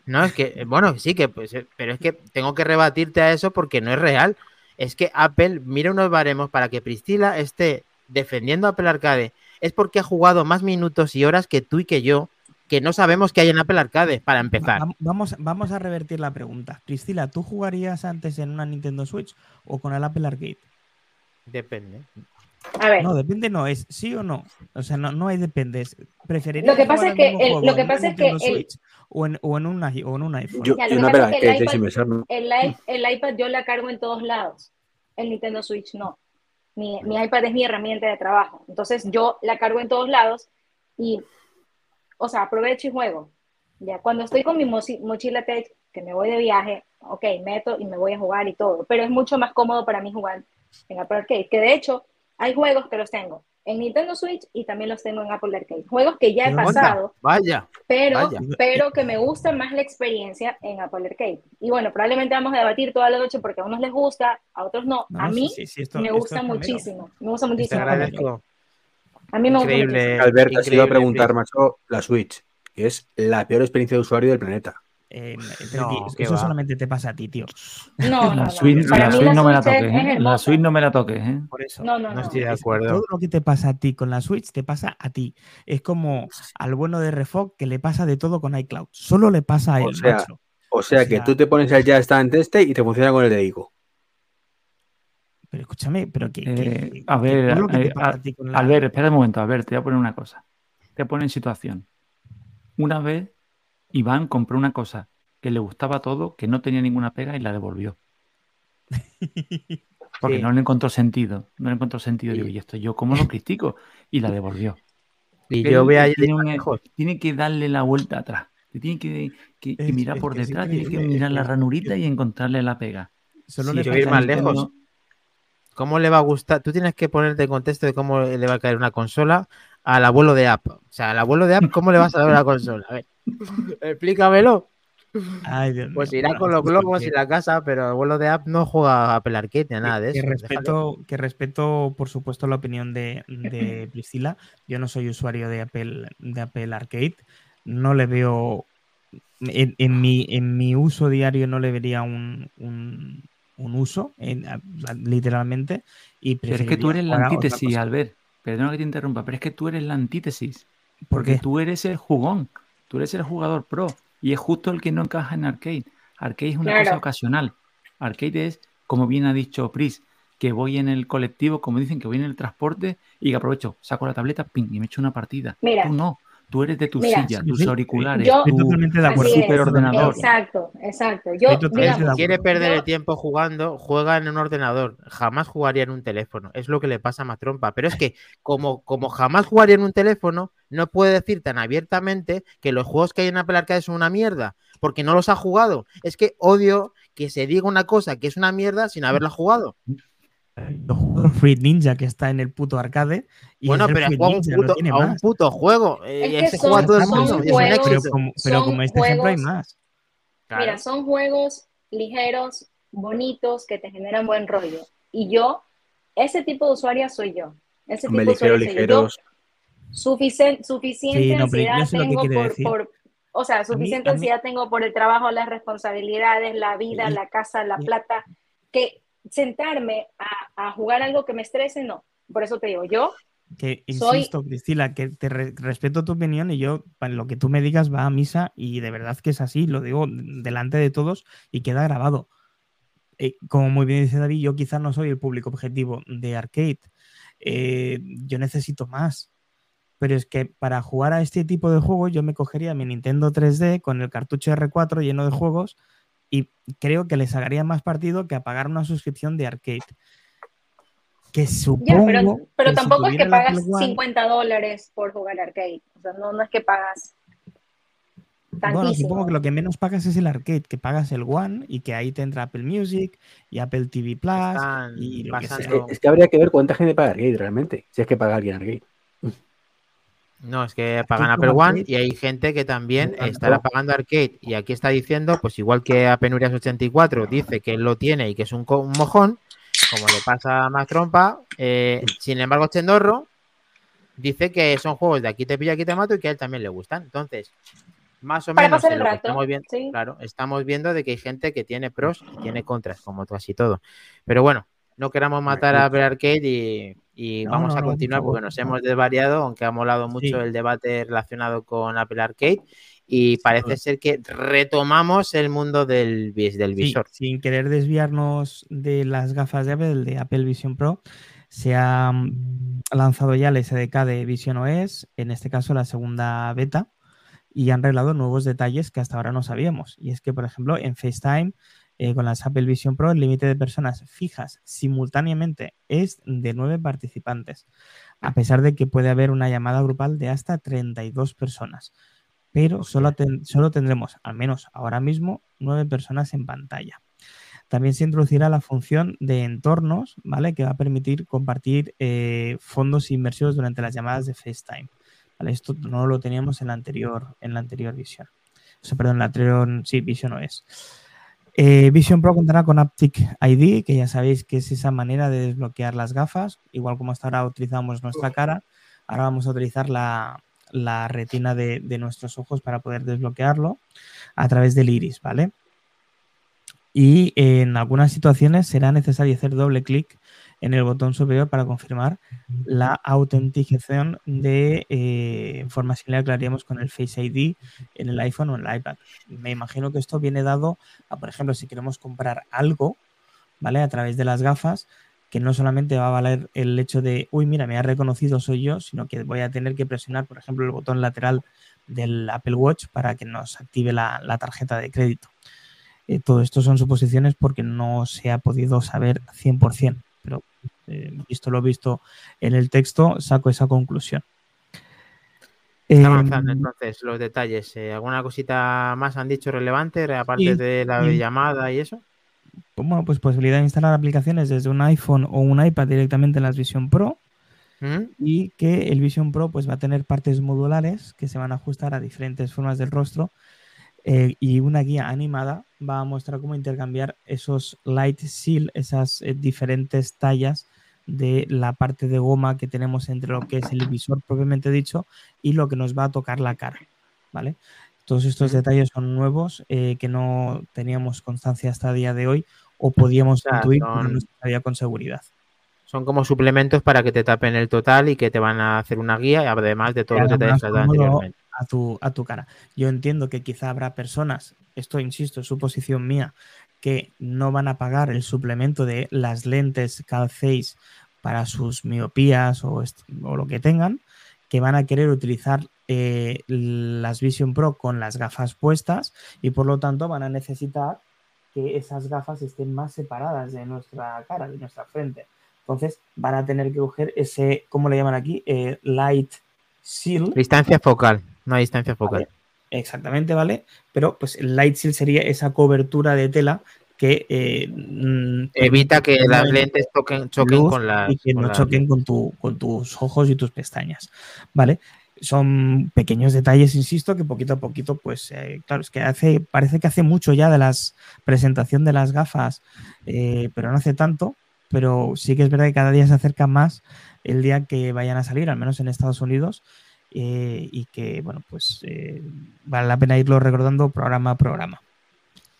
No, es que, bueno, sí que, pues, pero es que tengo que rebatirte a eso porque no es real. Es que Apple, mira unos baremos para que Priscila esté defendiendo Apple Arcade. Es porque ha jugado más minutos y horas que tú y que yo, que no sabemos que hay en Apple Arcade, para empezar. Va- Vamos, vamos a revertir la pregunta. Priscila, ¿tú jugarías antes en una Nintendo Switch o con el Apple Arcade? Depende. A ver, No, depende, no, es sí o no. O sea, no, no hay depende. es- ¿Preferirías Lo que pasa es que el- lo que pasa es que Nintendo el- Switch o en, o en un o en un iPhone. Yo, lo una que pasa es que, el iPad- el, el iPad yo la cargo en todos lados. El Nintendo Switch no. Mi, mi iPad es mi herramienta de trabajo. Entonces yo la cargo en todos lados y, o sea, aprovecho y juego. Ya, cuando estoy con mi mochi- mochila tech, que me voy de viaje, ok, meto y me voy a jugar y todo. Pero es mucho más cómodo para mí jugar en Apple Arcade. Que de hecho, hay juegos que los tengo en Nintendo Switch y también los tengo en Apple Arcade. Juegos que ya he pasado, Vaya. pero, Vaya. pero que me gusta más la experiencia en Apple Arcade. Y bueno, probablemente vamos a debatir toda la noche porque a unos les gusta, a otros no. No, a mí sí, sí, esto- me esto gusta muchísimo. Me gusta Te muchísimo. A mí me gusta muchísimo. Increíble. Alberta, se iba a preguntar, macho, la Switch, que es la peor experiencia de usuario del planeta. Eh, No, eso va. solamente te pasa a ti, tío. No, no, La Switch no me la toques, es ¿eh? La. Switch no me la toques, ¿eh? Por eso. No, no, No no. estoy de acuerdo. Todo lo que te pasa a ti con la Switch te pasa a ti. Es como al bueno de Refog que le pasa de todo con iCloud. Solo le pasa a él, O sea, macho. O sea, O que sea- tú te pones el Just Dance este y te funciona con el de Ico. Pero escúchame, pero que. Eh, que- a que ver, todo lo que te eh, pasa a- a ti con la- Albert, espera un momento, Albert, te voy a poner una cosa. Te voy a poner en situación. Una vez, Iván compró una cosa que le gustaba todo, que no tenía ninguna pega y la devolvió. Porque Sí. no le encontró sentido. No le encontró sentido. Digo. ¿y esto yo cómo lo critico? Y la devolvió. Y yo voy a tiene, un- tiene que darle la vuelta atrás. Tiene que, que- que Es- mirar por es detrás, tiene que mirar la ranurita y encontrarle la pega. Solo Si le pasa ir más lejos. ¿Cómo le va a gustar? Tú tienes que ponerte en contexto de cómo le va a caer una consola al abuelo de App. O sea, al abuelo de App, ¿cómo le vas a dar una consola? A ver, explícamelo. Ay, Dios Pues irá Bueno, con los globos que- y la casa, pero el abuelo de App no juega a Apple Arcade ni a nada de que eso. respeto, que respeto, por supuesto, la opinión de, de Priscila. Yo no soy usuario de Apple, de Apple Arcade. No le veo. En, en mi, en mi uso diario no le vería un, un, un uso, en- literalmente. Y Pero es que tú eres la antítesis. Albert. Perdona que te interrumpa, pero es que tú eres la antítesis. ¿Por Porque qué? tú eres el jugón. Tú eres el jugador pro. Y es justo el que no encaja en arcade. Arcade es una Claro. cosa ocasional. Arcade es, como bien ha dicho Pris, que voy en el colectivo, como dicen, que voy en el transporte y que aprovecho, saco la tableta, ping, y me echo una partida. Mira. Tú no. Tú eres de tu Mira. silla, Sí, tus auriculares. Yo- Estoy tu- totalmente de acuerdo. Superordenador. Exacto, exacto. Yo, digamos, acuerdo. quiere perder Yo- el tiempo jugando, juega en un ordenador. Jamás jugaría en un teléfono. Es lo que le pasa a Matrompa. Pero es que, como, como jamás jugaría en un teléfono, no puede decir tan abiertamente que los juegos que hay en Apple Arcade son una mierda. Porque no los ha jugado. Es que odio que se diga una cosa que es una mierda sin haberla jugado. Yo juego Fruit Ninja que está en el puto arcade. Y bueno, pero juega un no puto, tiene a un puto juego. Eh, Es que son- juega todo el mundo. juegos- Pero como, pero son como este ejemplo hay juegos- más. Claro. Mira, son juegos ligeros, bonitos, que te generan buen rollo. Y yo, ese tipo de usuaria soy yo. Ese tipo de ligeros, usuaria soy yo. ligeros. Suficien- suficiente Sí, no, ansiedad tengo por, decir. por- o sea, suficiente a mí- ansiedad tengo por el trabajo, las responsabilidades, la vida, Y- la casa, la y- plata, que sentarme a, a jugar algo que me estrese, no. Por eso te digo, yo, Que Soy- insisto, Priscila, que te re- respeto tu opinión y yo, para lo que tú me digas, va a misa y de verdad que es así, lo digo delante de todos y queda grabado. Eh, como muy bien dice David, yo quizás no soy el público objetivo de arcade. Eh, yo necesito más. Pero es que para jugar a este tipo de juegos yo me cogería mi Nintendo 3D con el cartucho R4 lleno de juegos y creo que les haría más partido que a pagar una suscripción de arcade. Que ya, supongo pero, pero que si tampoco es que pagas One- 50 dólares por jugar arcade. O sea, no, no es que pagas. Bueno, tantísimo. supongo que lo que menos pagas es el arcade, que pagas el One y que ahí te entra Apple Music y Apple TV Plus Están y lo que sea. pasando- Es que habría que ver cuánta gente paga Arcade realmente. Si es que paga alguien Arcade. No, es que pagan Apple One y hay gente que también estará pagando Arcade. Y aquí está diciendo, pues igual que a Penurias 84 dice que él lo tiene y que es un, co- un mojón, como le pasa a Más Trompa. eh, sin embargo, Chendorro dice que son juegos de aquí te pillo, aquí te mato y que a él también le gustan. Entonces, más o Para menos pasar en el lo que rato, estamos viendo, sí. claro, estamos viendo de que hay gente que tiene pros y tiene contras, como casi todo. Pero bueno, no queramos matar a Apple Arcade y, y No, vamos a continuar porque nos hemos desvariado, aunque ha molado mucho Sí. el debate relacionado con Apple Arcade. Y parece ser que retomamos el mundo del, del Sí, visor. sin querer desviarnos de las gafas de Apple, de Apple Vision Pro, se ha mm, lanzado ya el SDK de Vision OS, en este caso la segunda beta, y han revelado nuevos detalles que hasta ahora no sabíamos. Y es que, por ejemplo, en FaceTime, eh, con las Apple Vision Pro, el límite de personas fijas simultáneamente es de nueve participantes, a pesar de que puede haber una llamada grupal de hasta 32 personas. Pero solo, ten- solo tendremos, al menos ahora mismo, nueve personas en pantalla. También se introducirá la función de entornos, ¿vale? Que va a permitir compartir eh, fondos inmersivos durante las llamadas de FaceTime. ¿vale? Esto no lo teníamos en la anterior, en la anterior visión. O sea, perdón, la anterior, sí, Vision no es. Eh, Vision Pro contará con Aptic ID, que ya sabéis que es esa manera de desbloquear las gafas, igual como hasta ahora utilizamos nuestra cara, ahora vamos a utilizar la, la retina de, de nuestros ojos para poder desbloquearlo a través del iris, ¿vale? Y en algunas situaciones será necesario hacer doble clic en el botón superior para confirmar la autenticación de eh, forma similar que haríamos con el Face ID en el iPhone o en el iPad. Me imagino que esto viene dado a, por ejemplo, si queremos comprar algo, ¿vale? A través de las gafas, que no solamente va a valer el hecho de, uy, mira, me ha reconocido, soy yo, sino que voy a tener que presionar, por ejemplo, el botón lateral del Apple Watch para que nos active la, la tarjeta de crédito. Eh, todo esto son suposiciones porque no se ha podido saber 100%, pero eh, visto lo visto en el texto, saco esa conclusión. Está Em, avanzando entonces los detalles. Eh, ¿Alguna cosita más han dicho relevante, aparte Sí, de la sí. llamada y eso? bueno, pues posibilidad de instalar aplicaciones desde un iPhone o un iPad directamente en las Vision Pro ¿Mm? y que el Vision Pro pues va a tener partes modulares que se van a ajustar a diferentes formas del rostro eh, y una guía animada va a mostrar cómo intercambiar esos light seal, esas eh, diferentes tallas de la parte de goma que tenemos entre lo que es el visor propiamente dicho y lo que nos va a tocar la cara, ¿vale? Todos estos detalles son nuevos eh, que no teníamos constancia hasta el día de hoy o podíamos pero son- no sabía con seguridad. Son como suplementos para que te tapen el total y que te van a hacer una guía, además de todos los detalles que anteriormente. A tu, a tu cara. Yo entiendo que quizá habrá personas, esto insisto, es suposición mía, que no van a pagar el suplemento de las lentes Calface para sus miopías o, o lo que tengan, que van a querer utilizar eh, las Vision Pro con las gafas puestas y por lo tanto van a necesitar que esas gafas estén más separadas de nuestra cara, de nuestra frente. Entonces van a tener que coger ese, ¿cómo le llaman aquí? Eh, light seal. Distancia focal, no hay distancia focal. Vale, Exactamente, ¿vale? Pero pues el light seal sería esa cobertura de tela que eh, mm, Evita que las lentes toquen, choquen con las. y que con no choquen con, tu, con tus ojos y tus pestañas, ¿vale? Son pequeños detalles, insisto, que poquito a poquito, pues, eh, claro, es que hace, parece que hace mucho ya de la presentación de las gafas, eh, pero no hace tanto, pero sí que es verdad que cada día se acerca más el día que vayan a salir, al menos en Estados Unidos, eh, y que, bueno, pues eh, vale la pena irlo recordando programa a programa.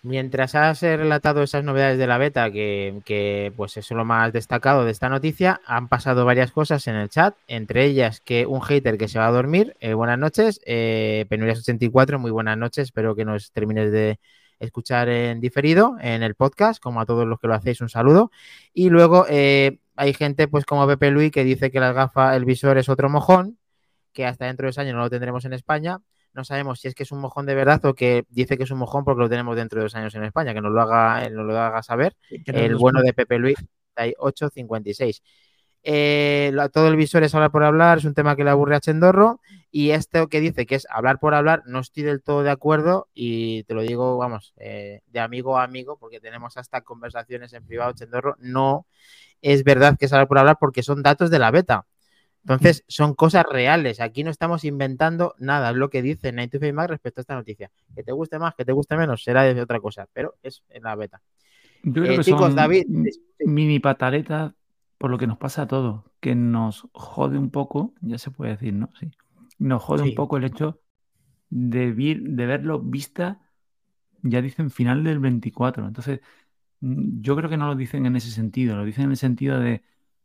Mientras has relatado esas novedades de la beta, que, pues es lo más destacado de esta noticia, han pasado varias cosas en el chat, entre ellas que un hater que se va a dormir, eh, buenas noches, eh, Penurias84, muy buenas noches, espero que nos termines de escuchar en diferido en el podcast, como a todos los que lo hacéis, un saludo. Y luego hay gente pues como Pepe Luis que dice que las gafas, el visor es otro mojón, que hasta dentro de dos años no lo tendremos en España. No sabemos si es que es un mojón de verdad o que dice que es un mojón porque lo tenemos dentro de dos años en España, que nos lo haga, nos lo haga saber el bueno de. Pepe Luis 856. Eh, todo el visor es hablar por hablar, es un tema que le aburre a Chendorro. Y esto que dice que es hablar por hablar, no estoy del todo de acuerdo. Y te lo digo, vamos, eh, de amigo a amigo, porque tenemos hasta conversaciones en privado, Chendorro. No es verdad que es hablar por hablar porque son datos de la beta. Entonces, son cosas reales. Aquí no estamos inventando nada. Es lo que dice Night to Mac respecto a esta noticia. Que te guste más, que te guste menos, será de otra cosa, pero es en la beta. Yo creo Eh, que chicos, son David, mini pataletas por lo que nos pasa a todos, que nos jode un poco, ya se puede decir, ¿no? Sí. Nos jode Sí. un poco el hecho de, vir- de verlo vista, ya dicen final del 24. Entonces, mm, yo creo que no lo dicen en ese sentido, lo dicen en el sentido de,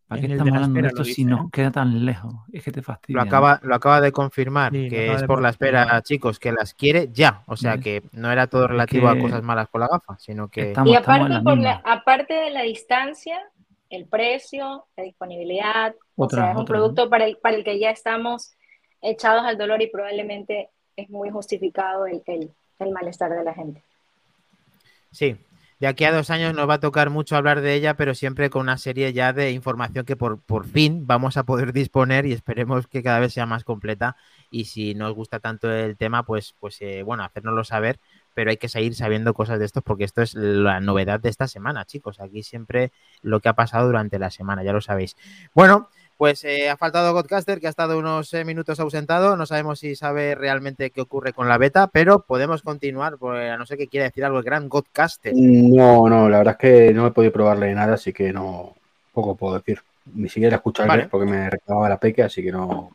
¿para qué de estamos la hablando de esto si nos queda tan lejos? Es que te fastidia. Lo ¿no? acaba, lo acaba de confirmar, Sí, que es por la espera, chicos, que las quiere ya. O sea ¿Ves? que no era todo relativo a que cosas malas con la gafa, sino que estamos- Y estamos en aparte, la por la, aparte de la distancia, el precio, la disponibilidad, o Otra, sea, es un otra, producto para el, para el que ya estamos echados al dolor y probablemente es muy justificado el, el, el malestar de la gente. sí. De aquí a dos años nos va a tocar mucho hablar de ella, pero siempre con una serie ya de información que por, por fin vamos a poder disponer y esperemos que cada vez sea más completa. Y si no os gusta tanto el tema, pues, pues eh, bueno, hacérnoslo saber, pero hay que seguir sabiendo cosas de estos porque esto es la novedad de esta semana, chicos. Aquí siempre lo que ha pasado durante la semana, ya lo sabéis. Bueno, pues eh, ha faltado Godcaster, que ha estado unos eh, minutos ausentado. No sabemos si sabe realmente qué ocurre con la beta, pero podemos continuar, pues, a no ser que quiera decir algo el gran Godcaster. No, no, la verdad es que no he podido probarle nada, así que no, poco puedo decir. Ni siquiera escucharle Vale. porque me reclamaba la peque, así que no.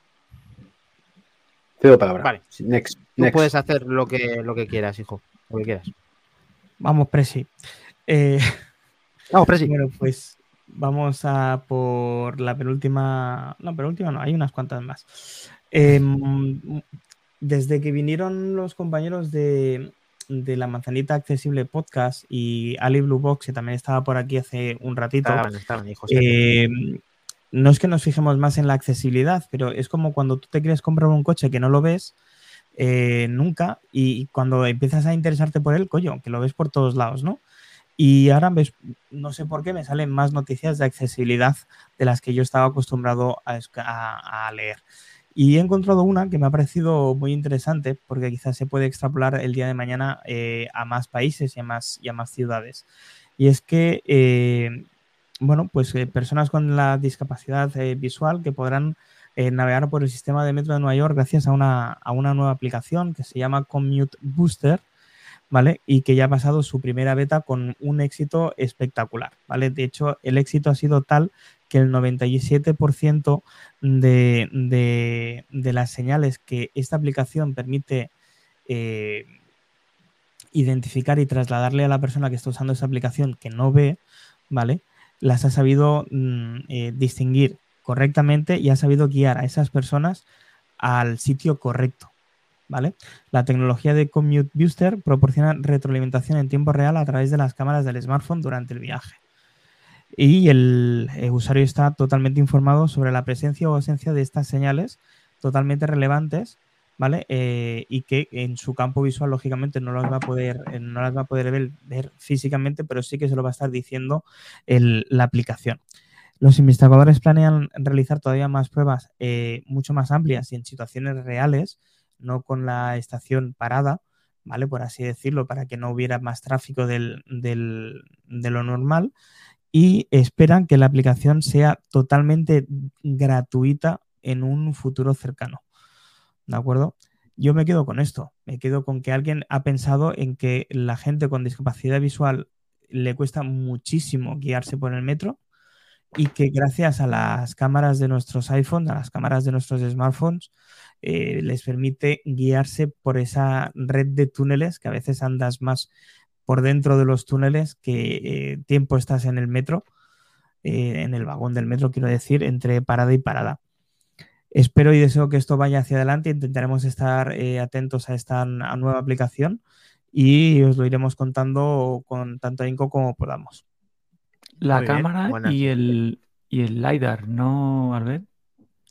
Cedo palabra. Vale. Next. Tú next. puedes hacer lo que, lo que quieras, hijo. Lo que quieras. Vamos, Presi. Eh, Vamos, Presi. Bueno, pues vamos a por la penúltima. No, penúltima no, hay unas cuantas más. Em, desde que vinieron los compañeros de, de la Manzanita Accesible Podcast y Ali Blue Box, que también estaba por aquí hace un ratito, Estaban, estaban, hijos. eh, no es que nos fijemos más en la accesibilidad, pero es como cuando tú te quieres comprar un coche que no lo ves eh, nunca y cuando empiezas a interesarte por él, coño, que lo ves por todos lados, ¿no? Y ahora ves, no sé por qué me salen más noticias de accesibilidad de las que yo estaba acostumbrado a, leer. Y he encontrado una que me ha parecido muy interesante porque quizás se puede extrapolar el día de mañana eh, a más países y a más, y a más ciudades. Y es que, eh, bueno, pues personas con la discapacidad visual que podrán eh, navegar por el sistema de metro de Nueva York gracias a una, a una nueva aplicación que se llama Commute Booster, ¿vale? Y que ya ha pasado su primera beta con un éxito espectacular, ¿vale? De hecho, el éxito ha sido tal que el 97% de, de, de las señales que esta aplicación permite eh, identificar y trasladarle a la persona que está usando esa aplicación que no ve, ¿vale? Las ha sabido mm, eh, distinguir correctamente y ha sabido guiar a esas personas al sitio correcto, ¿vale? La tecnología de Commute Booster proporciona retroalimentación en tiempo real a través de las cámaras del smartphone durante el viaje. Y el, eh, usuario está totalmente informado sobre la presencia o ausencia de estas señales totalmente relevantes, ¿vale? Eh, y que en su campo visual, lógicamente, no las va a poder, eh, no las va a poder ver, físicamente, pero sí que se lo va a estar diciendo la aplicación. Los investigadores planean realizar todavía más pruebas eh, mucho más amplias y en situaciones reales, no con la estación parada, ¿vale? Por así decirlo, para que no hubiera más tráfico del- del- de lo normal. Y esperan que la aplicación sea totalmente gratuita en un futuro cercano. ¿De acuerdo? Yo me quedo con esto. Me quedo con que alguien ha pensado en que la gente con discapacidad visual le cuesta muchísimo guiarse por el metro y que gracias a las cámaras de nuestros iPhones, a las cámaras de nuestros smartphones, eh, les permite guiarse por esa red de túneles que a veces andas más por dentro de los túneles que eh, tiempo estás en el metro, eh, en el vagón del metro, quiero decir, entre parada y parada. Espero y deseo que esto vaya hacia adelante. Intentaremos estar atentos a esta nueva aplicación y os lo iremos contando con tanto ahínco como podamos. La Muy cámara y el, y el LiDAR, ¿no, Albert?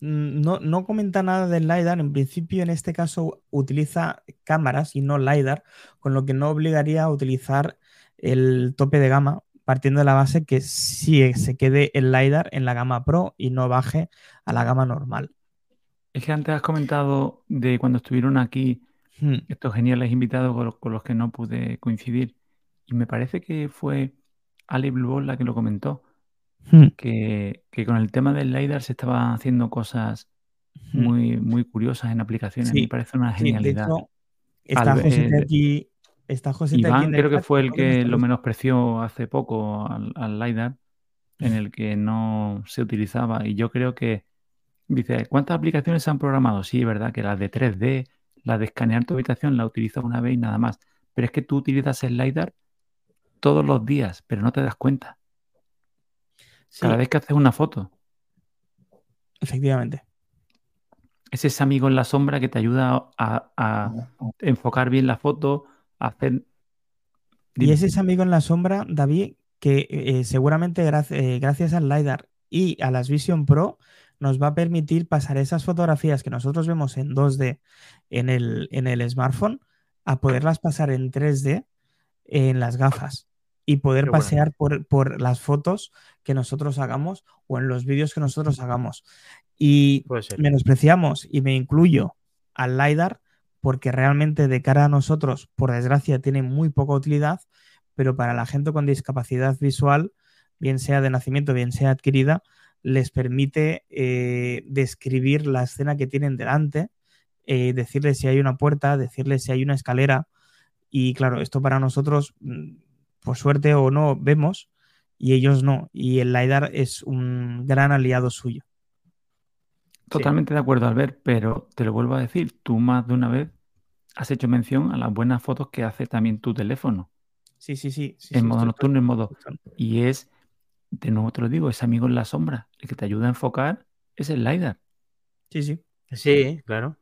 Mm, No, no comenta nada del LiDAR. En principio, en este caso, utiliza cámaras y no LiDAR, con lo que no obligaría a utilizar el tope de gama partiendo de la base que sí se quede el LiDAR en la gama Pro y no baje a la gama normal. Es que antes has comentado de cuando estuvieron aquí Hmm. estos geniales invitados con los, con los que no pude coincidir. Y me parece que fue Ale Blue la que lo comentó, Hmm. que, que con el tema del LiDAR se estaban haciendo cosas Hmm. muy, muy curiosas en aplicaciones. Sí, Me parece una Sí, de genialidad. hecho, está eh, aquí. Está aquí Iván el creo que fue el que lo menospreció hace poco al, al LiDAR, en el que no se utilizaba. Y yo creo que dice, ¿cuántas aplicaciones se han programado? Sí, es verdad que las de 3D, la de escanear tu habitación la utilizas una vez y nada más. Pero es que tú utilizas el LiDAR todos los días, pero no te das cuenta. Sí, Cada vez que haces una foto, efectivamente. es ese amigo en la sombra que te ayuda a, a enfocar bien la foto, a hacer... Y es ese amigo en la sombra, David, que eh, seguramente eh, gracias al LiDAR y a las Vision Pro nos va a permitir pasar esas fotografías que nosotros vemos en 2D en el, en el smartphone a poderlas pasar en 3D en las gafas y poder Qué bueno. pasear por, por las fotos que nosotros hagamos o en los vídeos que nosotros hagamos. Y menospreciamos, y me incluyo, al LiDAR porque realmente de cara a nosotros, por desgracia, tiene muy poca utilidad, pero para la gente con discapacidad visual, bien sea de nacimiento, bien sea adquirida, les permite eh, describir la escena que tienen delante, eh, decirles si hay una puerta, decirles si hay una escalera, y claro, esto para nosotros, mm, por suerte o no, vemos, y ellos no, y el LiDAR es un gran aliado suyo. Totalmente de acuerdo, Albert, pero te lo vuelvo a decir, tú más de una vez has hecho mención a las buenas fotos que hace también tu teléfono, Sí, sí, sí. sí, en sí, modo nocturno, en modo... Y es, de nuevo te lo digo, ese amigo en la sombra, el que te ayuda a enfocar es el LiDAR. Sí, sí. Sí, claro.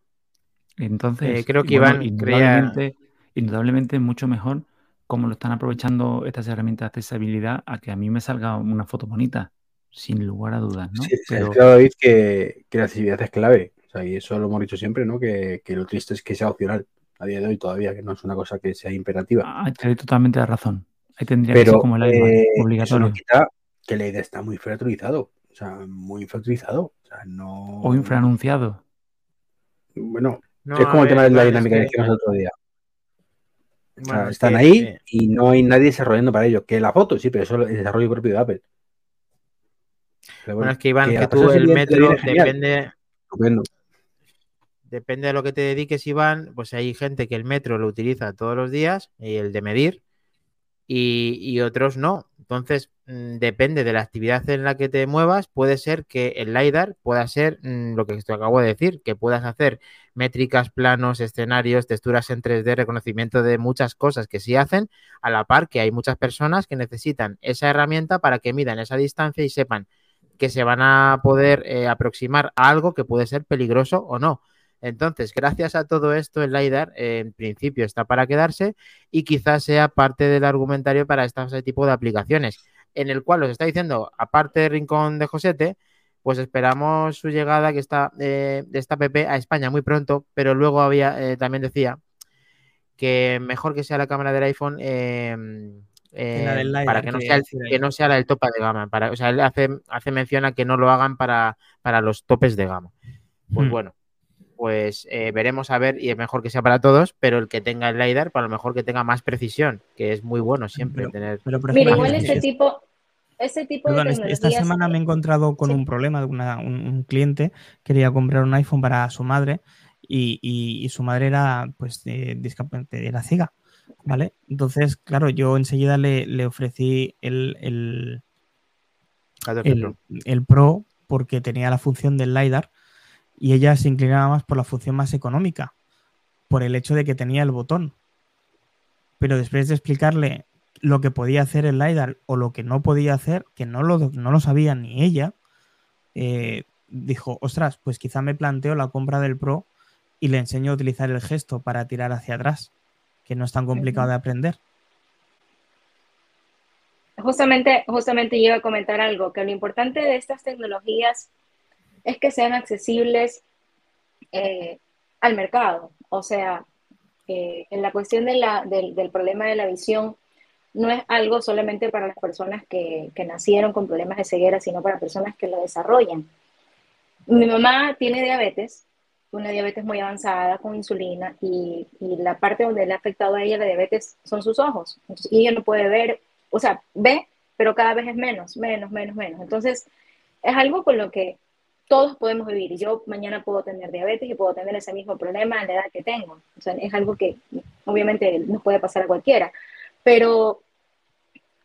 Entonces, Eh, creo que bueno, Iván creía- indudablemente, indudablemente es mucho mejor cómo lo están aprovechando estas herramientas de accesibilidad a que a mí me salga una foto bonita, sin lugar a dudas, ¿no? Sí, Pero es claro, David, que, que la accesibilidad es clave. O sea, y eso lo hemos dicho siempre, ¿no? Que, que lo triste es que sea opcional a día de hoy todavía, que no es una cosa que sea imperativa. ah, te doy totalmente la razón. Ahí tendría que ser como el iPad, eh, eso obligatorio. no quita que la idea está muy infrautilizado. O sea, muy infrautilizado. O sea, no. O infraanunciado. Bueno, No, es como el tema ver, de la dinámica es que decíamos el otro día. O sea, bueno, es están que, ahí eh, y no hay nadie desarrollando para ello. Que la foto, sí, pero eso es el desarrollo propio de Apple. Pero bueno, es que Iván, que tú el metro depende, Estupendo. depende de lo que te dediques, Iván, pues hay gente que el metro lo utiliza todos los días y el de medir y, y otros no. Entonces, mm, depende de la actividad en la que te muevas, puede ser que el LiDAR pueda ser mm, lo que te acabo de decir, que puedas hacer métricas, planos, escenarios, texturas en 3D, reconocimiento de muchas cosas que sí hacen, a la par que hay muchas personas que necesitan esa herramienta para que midan esa distancia y sepan que se van a poder eh, aproximar a algo que puede ser peligroso o no. Entonces, gracias a todo esto, el LiDAR eh, en principio está para quedarse y quizás sea parte del argumentario para este tipo de aplicaciones, en el cual os está diciendo, aparte de Rincón de Josete, pues esperamos su llegada que está eh, de esta app a España muy pronto, pero luego había eh, también decía que mejor que sea la cámara del iPhone eh, eh, la del LiDAR, para que no, sea el- que no sea la del tope de gama. Para, o sea, él hace, hace mención a que no lo hagan para, para los topes de gama. Pues Hmm. bueno, pues eh, veremos a ver y es mejor que sea para todos, pero el que tenga el LiDAR, para lo mejor que tenga más precisión, que es muy bueno siempre Pero- tener. Pero, Mira, igual este- ese tipo, ese tipo Perdón, de tecnologías. esta semana me he encontrado con Sí. un problema. Una- un, un cliente quería comprar un iPhone para su madre y, y- y su madre era, pues, de, discap- era ciega, ¿vale? Entonces, claro, yo enseguida le, le ofrecí el, el, 14 el- Pro. el Pro porque tenía la función del LiDAR y ella se inclinaba más por la función más económica, por el hecho de que tenía el botón. Pero después de explicarle lo que podía hacer el LiDAR o lo que no podía hacer, que no lo, no lo sabía ni ella, eh, dijo, ostras, pues quizá me planteo la compra del Pro y le enseño a utilizar el gesto para tirar hacia atrás, que no es tan complicado de aprender. Justamente, justamente iba a comentar algo, que lo importante de estas tecnologías es que sean accesibles eh, al mercado. O sea, eh, en la cuestión de la- del, del problema de la visión, no es algo solamente para las personas que, que nacieron con problemas de ceguera, sino para personas que lo desarrollan. Mi mamá tiene diabetes, una diabetes muy avanzada con insulina y, y, la parte donde le ha afectado a ella la diabetes son sus ojos. Entonces, y ella no puede ver, o sea, ve, pero cada vez es menos, menos, menos, menos. Entonces, es algo con lo que todos podemos vivir. Yo mañana puedo tener diabetes y puedo tener ese mismo problema en la edad que tengo. O sea, es algo que obviamente nos puede pasar a cualquiera. Pero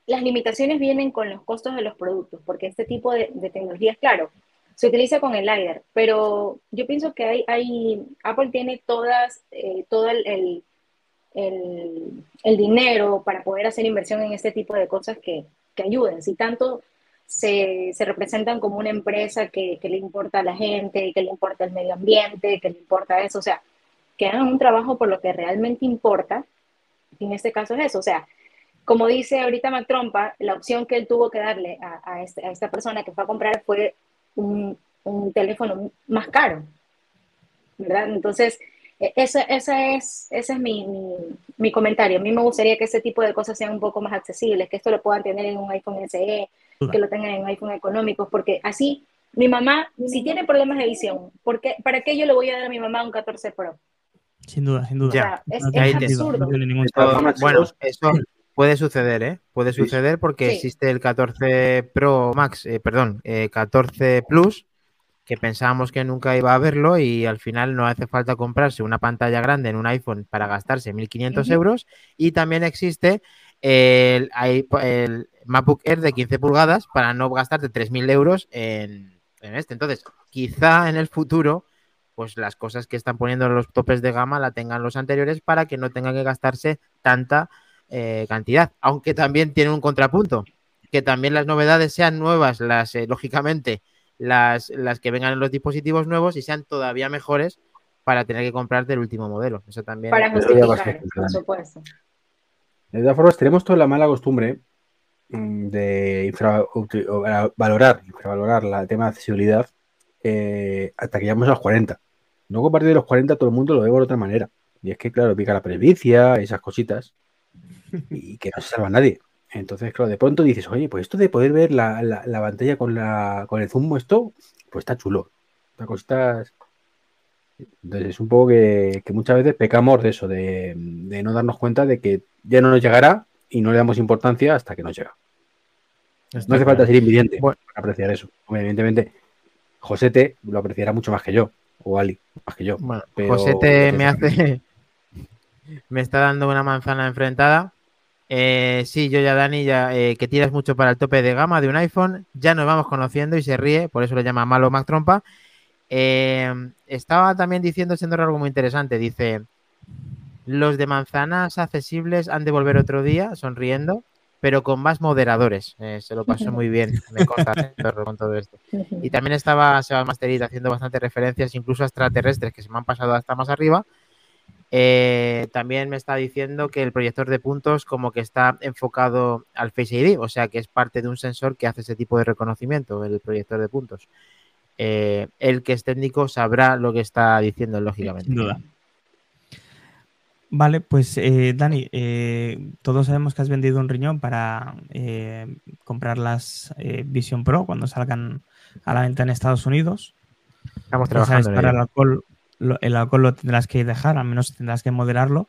las limitaciones vienen con los costos de los productos, porque este tipo de, de tecnologías, claro, se utiliza con el LiDAR, pero yo pienso que hay, Apple tiene todas, eh, todo el, el, el, dinero para poder hacer inversión en este tipo de cosas que, que ayuden. Si tanto se, se, representan como una empresa que, que, le importa a la gente, que le importa el medio ambiente, que le importa eso, o sea, que hagan un trabajo por lo que realmente importa, y en este caso es eso, o sea, como dice ahorita Mac Trompa, la opción que él tuvo que darle a, a, este, a esta persona que fue a comprar fue un, un teléfono más caro, ¿verdad? Entonces, ese, ese es, ese es mi, mi, mi, comentario. A mí me gustaría que ese tipo de cosas sean un poco más accesibles, que esto lo puedan tener en un iPhone SE, que lo tengan en un iPhone económico, porque así mi mamá, si tiene problemas de visión, ¿por qué, ¿para qué yo le voy a dar a mi mamá un 14 Pro? Sin duda, sin duda. O sea, es, es absurdo. Eso, bueno, eso puede suceder, ¿eh? Puede suceder porque sí. existe el 14 Pro Max, eh, perdón, eh, 14 Plus, que pensábamos que nunca iba a verlo y al final no hace falta comprarse una pantalla grande en un iPhone para gastarse 1.500 uh -huh. euros. Y también existe el, el, MacBook Air de 15 pulgadas para no gastarte 3.000 euros en, en, este. Entonces, quizá en el futuro, pues las cosas que están poniendo los topes de gama la tengan los anteriores para que no tengan que gastarse tanta eh, cantidad. Aunque también tiene un contrapunto, que también las novedades sean nuevas, las eh, lógicamente las, las que vengan en los dispositivos nuevos y sean todavía mejores para tener que comprarte el último modelo. Eso también. Para justificar, por supuesto. De todas formas, tenemos toda la mala costumbre de infra, valorar, infravalorar el tema de accesibilidad eh, hasta que llegamos a los 40. Luego, a partir de los 40, todo el mundo lo ve de otra manera. Y es que, claro, pica la presbicia, esas cositas, y que no se salva nadie. Entonces, claro, de pronto dices, oye, pues esto de poder ver la, la, la pantalla con, la, con el zoom, esto, pues está chulo. Estas cositas. Entonces, es un poco que, que muchas veces pecamos de eso, de, de, no darnos cuenta de que ya no nos llegará y no le damos importancia hasta que nos llega. Está no hace falta ser invidente bueno. para apreciar eso. Evidentemente, Josete lo apreciará mucho más que yo, o Ali, más que yo. Bueno, pero Josete me hace. Me está dando una manzana enfrentada. Eh, sí, yo ya, Dani, ya eh, que tiras mucho para el tope de gama de un iPhone, ya nos vamos conociendo y se ríe, por eso le llama malo Mac Trompa. Eh, estaba también diciendo, siendo algo muy interesante, dice, los de manzanas accesibles han de volver otro día, sonriendo, pero con más moderadores. Eh, se lo pasó muy bien, me consta con todo esto. Y también estaba Seba Masterit haciendo bastantes referencias, incluso a extraterrestres, que se me han pasado hasta más arriba. Eh, también me está diciendo que el proyector de puntos como que está enfocado al Face ID, o sea que es parte de un sensor que hace ese tipo de reconocimiento, el proyector de puntos. Eh, el que es técnico sabrá lo que está diciendo, lógicamente. Sin duda. Vale, pues eh, Dani, eh, todos sabemos que has vendido un riñón para comprar las Vision Pro cuando salgan a la venta en Estados Unidos. Estamos trabajando. Sabes, para el alcohol, lo, el alcohol lo tendrás que dejar, al menos tendrás que moderarlo.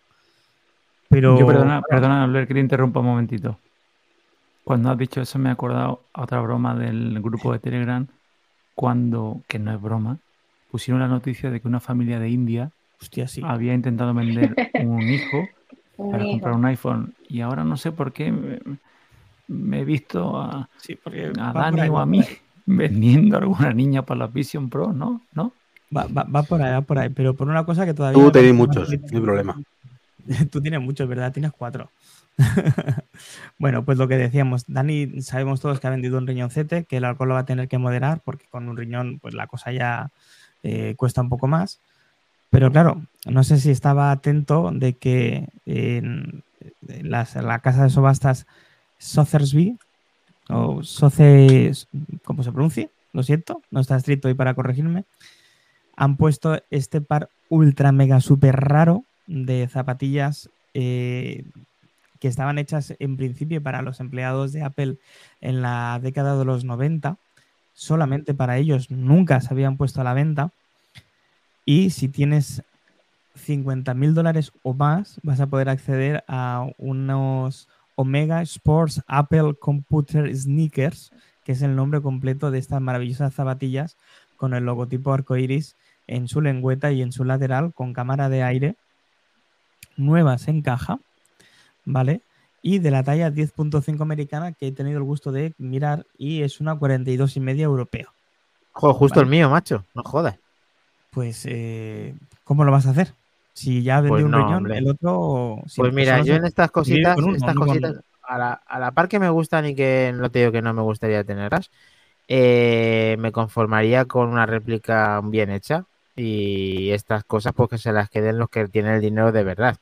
Pero. Yo, perdona, perdona, Albert, que te interrumpa un momentito. Cuando has dicho eso, me he acordado a otra broma del grupo de Telegram, cuando, que no es broma, pusieron la noticia de que una familia de India Hostia, sí. había intentado vender un hijo Un para hijo. comprar un iPhone y ahora no sé por qué me, me he visto a, Sí, porque a Dani o a mí vendiendo a alguna niña para la Vision Pro, ¿no? ¿No? Va, va- va por ahí, va por ahí. Pero por una cosa que todavía. Tú hemos muchos, no hay problema. Tú tienes muchos, ¿verdad? Tienes cuatro. bueno, pues lo que decíamos, Dani, sabemos todos que ha vendido un riñoncete, que el alcohol lo va a tener que moderar, porque con un riñón, pues la cosa ya eh, cuesta un poco más. Pero claro, no sé si estaba atento de que en, en las- en la casa de subastas Sothersby, o Soce, ¿cómo se pronuncia? Lo siento, no está escrito ahí para corregirme. Han puesto este par ultra mega super raro de zapatillas eh, que estaban hechas en principio para los empleados de Apple en la década de los 90. Solamente para ellos nunca se habían puesto a la venta. Y si tienes 50 mil dólares o más, vas a poder acceder a unos Omega Sports Apple Computer Sneakers, que es el nombre completo de estas maravillosas zapatillas con el logotipo arcoiris en su lengüeta y en su lateral con cámara de aire nuevas en caja, ¿vale? Y de la talla 10.5 americana que he tenido el gusto de mirar y es una 42 y media europeo. Joder, justo el mío, macho, no jodas. Pues, eh, ¿cómo lo vas a hacer? Si ya vendí Pues un no, riñón, hombre. el otro... si Pues mira, yo en estas cositas, uno, estas no cositas, a la, a la par que me gustan y que no te digo que no me gustaría tenerlas, eh, me conformaría con una réplica bien hecha y estas cosas pues que se las queden los que tienen el dinero de verdad.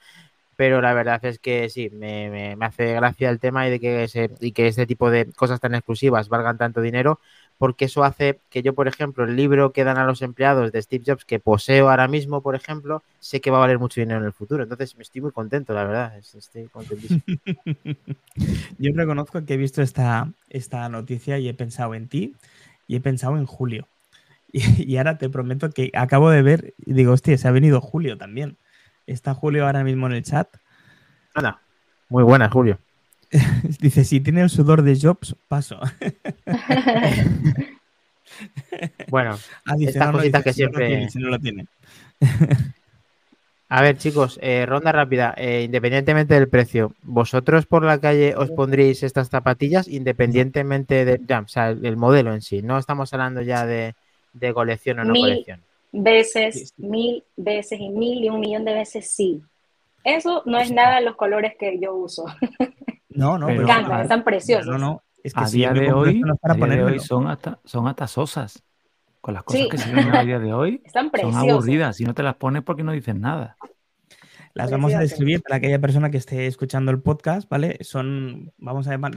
Pero la verdad es que sí, me, me- hace gracia el tema y de que se, y que este tipo de cosas tan exclusivas valgan tanto dinero, porque eso hace que yo, por ejemplo, el libro que dan a los empleados de Steve Jobs que poseo ahora mismo, por ejemplo, sé que va a valer mucho dinero en el futuro. Entonces, me estoy muy contento, la verdad. es- Estoy contentísimo. Yo reconozco que he visto esta, esta noticia y he pensado en ti y he pensado en Julio. Y, y ahora te prometo que acabo de ver y digo, hostia, se ha venido Julio también. Está Julio ahora mismo en el chat. Anda, muy buena, Julio. Dice, si tiene el sudor de Jobs, paso. Bueno, Ah, dice, estas no, no, cositas dice, que si no lo siempre... tiene, si no lo tiene. A ver, chicos, eh, ronda rápida. eh, independientemente del precio, ¿vosotros por la calle os pondríais estas zapatillas independientemente de, ya, o sea, el, el modelo en sí? No estamos hablando ya de, de colección o no Mil. colección. veces, mil veces y mil y un millón de veces sí. Eso no es nada los colores que yo uso. No, no, Pero- Me encantan, a- están preciosos. No, no, es que a si día de hoy, esto no es para a día de hoy son hasta, son hasta sosas. Con las cosas Sí. que se ven a día de hoy, Están son preciosos. aburridas. Si no te las pones porque no dices nada. Las vamos a describir para aquella persona que esté escuchando el podcast, ¿vale? Son, vamos a llamar,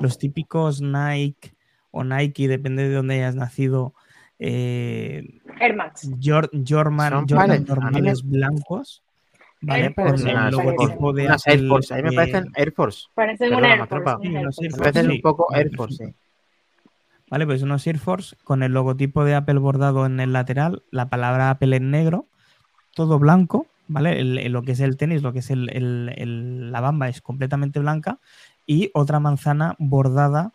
los típicos Nike o Nike, depende de dónde hayas nacido, eh, Air Max. Jordan normales blancos, ¿vale? Air Con Force, el unas logotipo de Air Force, a mí me eh, parecen Air Force. Parecen Perdona, una Air Matropa. Force. Sí, unas Air unos Force. Air Me Force, parecen sí. un poco Air Force, sí. Vale, pues unos Air Force con el logotipo de Apple bordado en el lateral, la palabra Apple en negro, todo blanco, ¿vale? El- el- lo que es el tenis, lo que es el- el- el- la bamba es completamente blanca y otra manzana bordada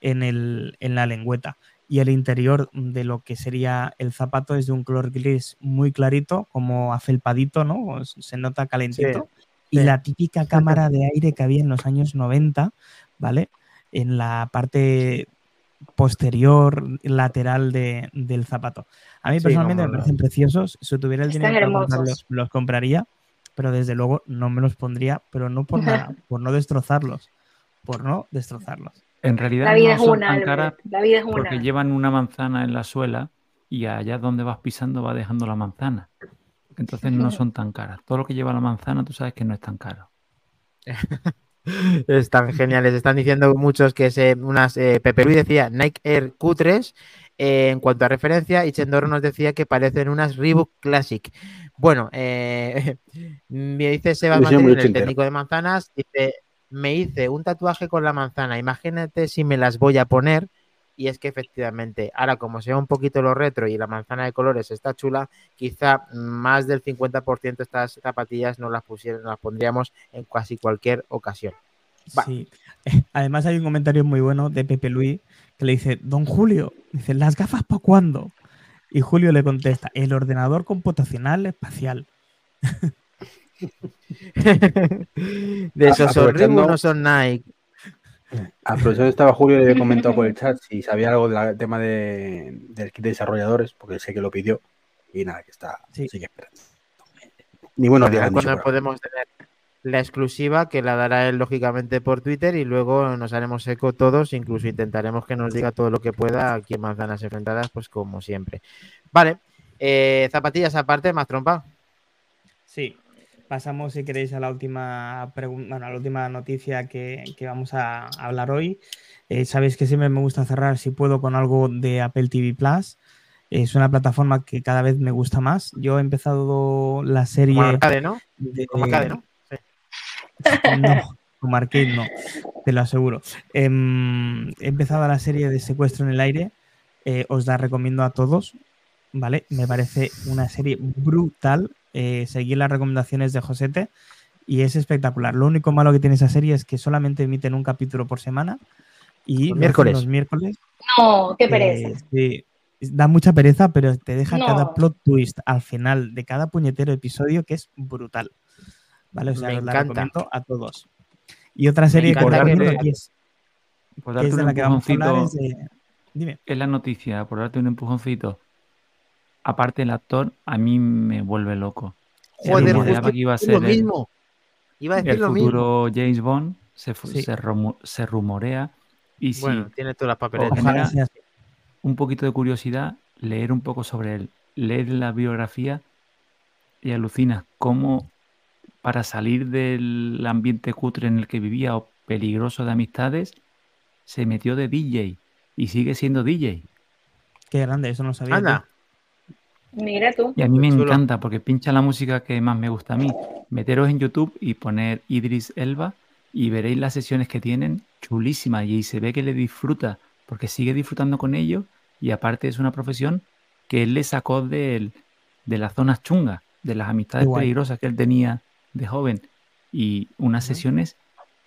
en, el, en la lengüeta. Y el interior de lo que sería el zapato es de un color gris muy clarito, como afelpadito, ¿no? Se nota calentito. Y sí. la típica cámara de aire que había en los años 90, ¿vale? En la parte posterior, lateral de- del zapato. A mí Sí, personalmente me parecen preciosos. Si tuviera el Están dinero para comprarlos, los compraría, pero desde luego no me los pondría, pero no por nada, por no destrozarlos. Por no destrozarlos. En realidad La vida no es son una, tan caras La vida es porque llevan una manzana en la suela y allá donde vas pisando va dejando la manzana. Entonces no son tan caras. Todo lo que lleva la manzana tú sabes que no es tan caro. Están geniales. Están diciendo muchos que se, unas. Eh, Pepe Luis decía Nike Air Q3. eh, en cuanto a referencia, y Chendoro nos decía que parecen unas Reebok Classic. Bueno, eh, me dice Seba Yo soy muy Mandarín, el técnico de manzanas, dice, me hice un tatuaje con la manzana, imagínate si me las voy a poner. Y es que efectivamente, ahora como sea un poquito lo retro y la manzana de colores está chula, quizá más del 50% de estas zapatillas no las pusieron, las pondríamos en casi cualquier ocasión. Sí. Además hay un comentario muy bueno de Pepe Luis que le dice, Don Julio, dice, ¿las gafas para cuándo? Y Julio le contesta, el ordenador computacional espacial. de esos Aprovechando- no son Nike. Aprovechando estaba Julio, le había comentado por el chat si sabía algo del tema de, del kit de desarrolladores, porque sé que lo pidió. Y nada, que está. Sí. Sigue esperando. Ni buenos Bueno, días. ahora. podemos tener la exclusiva que la dará él lógicamente por Twitter y luego nos haremos eco todos, incluso intentaremos que nos diga todo lo que pueda aquí en Manzanas Enfrentadas, pues como siempre. Vale, eh, zapatillas aparte, más trompa. Sí. Pasamos, si queréis, a la última bueno, a la última noticia que, que vamos a hablar hoy. Eh, Sabéis que siempre me gusta cerrar, si puedo, con algo de Apple TV Plus. Es una plataforma que cada vez me gusta más. Yo he empezado la serie. Como arcade, ¿no? de- Como arcade, ¿no? Sí. No, Como arcade no, te lo aseguro. Em, he empezado la serie de Secuestro en el Aire. eh, os la recomiendo a todos. ¿Vale? Me parece una serie brutal. Eh, seguir las recomendaciones de Josete y es espectacular. Lo único malo que tiene esa serie es que solamente emiten un capítulo por semana y Los miércoles. los miércoles. No, qué Eh, pereza. sí, da mucha pereza, pero te deja No. cada plot twist al final de cada puñetero episodio que es brutal. ¿Vale? O sea, Me os la encanta. recomiendo a todos. Y otra serie que te- es, Por que es de un la que vamos a hablar es de... Dime. es la noticia, por darte un empujoncito. Aparte el actor, a mí me vuelve loco. Se Joder, rumoreaba justo que iba a lo ser el, mismo. Iba a decir el lo mismo. futuro James Bond, se, fu- Sí. se, rumo- se rumorea. Y si Bueno, tiene todas las papeletas. Un poquito de curiosidad, leer un poco sobre él, leer la biografía y alucinas cómo para salir del ambiente cutre en el que vivía o peligroso de amistades, se metió de DJ y sigue siendo DJ. Qué grande, eso no lo sabía. Anda, Mira tú. Y a mí me encanta porque pincha la música que más me gusta a mí. Meteros en YouTube y poner Idris Elba y veréis las sesiones que tienen chulísimas y se ve que le disfruta porque sigue disfrutando con ellos y aparte es una profesión que él le sacó del- de las zonas chungas, de las amistades peligrosas que él tenía de joven. Y unas sesiones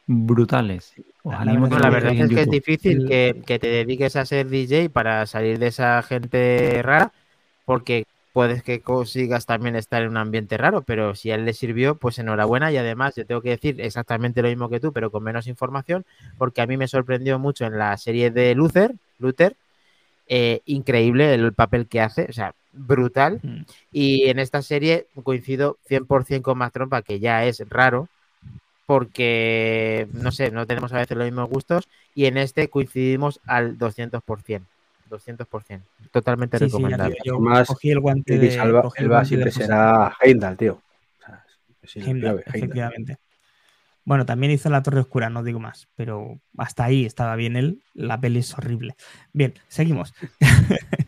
brutales. Os La- la animo la lo verdad es que es difícil que, que te dediques a ser DJ para salir de esa gente rara, porque puedes que consigas también estar en un ambiente raro, pero si a él le sirvió, pues enhorabuena. Y además, yo tengo que decir exactamente lo mismo que tú, pero con menos información, porque a mí me sorprendió mucho en la serie de Luther, Luther, eh, increíble el papel que hace, o sea, brutal. Mm. Y en esta serie coincido 100% con Más Trompa, que ya es raro, porque, no sé, no tenemos a veces los mismos gustos, y en este coincidimos al 200%. 200%. Totalmente Sí, sí, ya recomendable. yo Más, cogí el guante de, cogí el Elba siempre será Heimdall, tío. O sea, es Heimdall, clave, Heimdall. efectivamente. Bueno, también hizo La Torre Oscura, no digo más, pero hasta ahí estaba bien él. La peli es horrible. Bien, seguimos.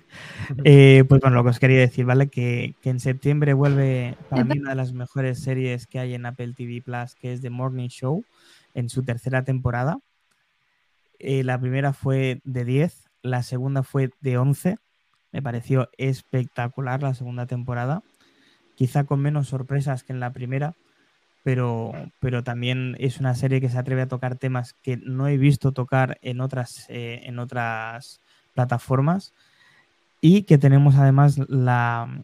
Eh, pues bueno, lo que os quería decir, ¿vale? Que, que en septiembre vuelve para mí una de las mejores series que hay en Apple TV Plus, que es The Morning Show, en su tercera temporada. Eh, la primera fue de 10, la segunda fue de 11. Me pareció espectacular la segunda temporada. Quizá con menos sorpresas que en la primera, pero, pero también es una serie que se atreve a tocar temas que no he visto tocar en otras, eh, en otras plataformas y que tenemos además la,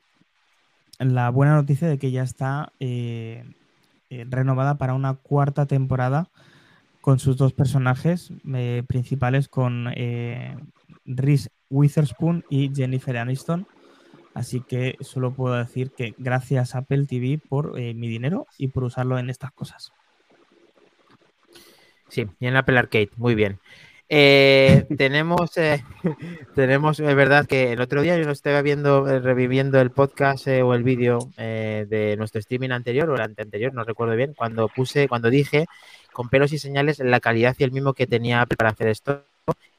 la buena noticia de que ya está eh, eh, renovada para una cuarta temporada con sus dos personajes principales con Reese Witherspoon y Jennifer Aniston. Así que solo puedo decir que gracias a Apple TV por eh, mi dinero y por usarlo en estas cosas. Sí, y en Apple Arcade, muy bien. Eh, tenemos, eh, tenemos, es verdad que el otro día yo no estaba viendo, eh, reviviendo el podcast o el vídeo de nuestro streaming anterior o el anterior, no recuerdo bien, cuando puse, cuando dije con pelos y señales la calidad y el mismo que tenía Apple para hacer esto.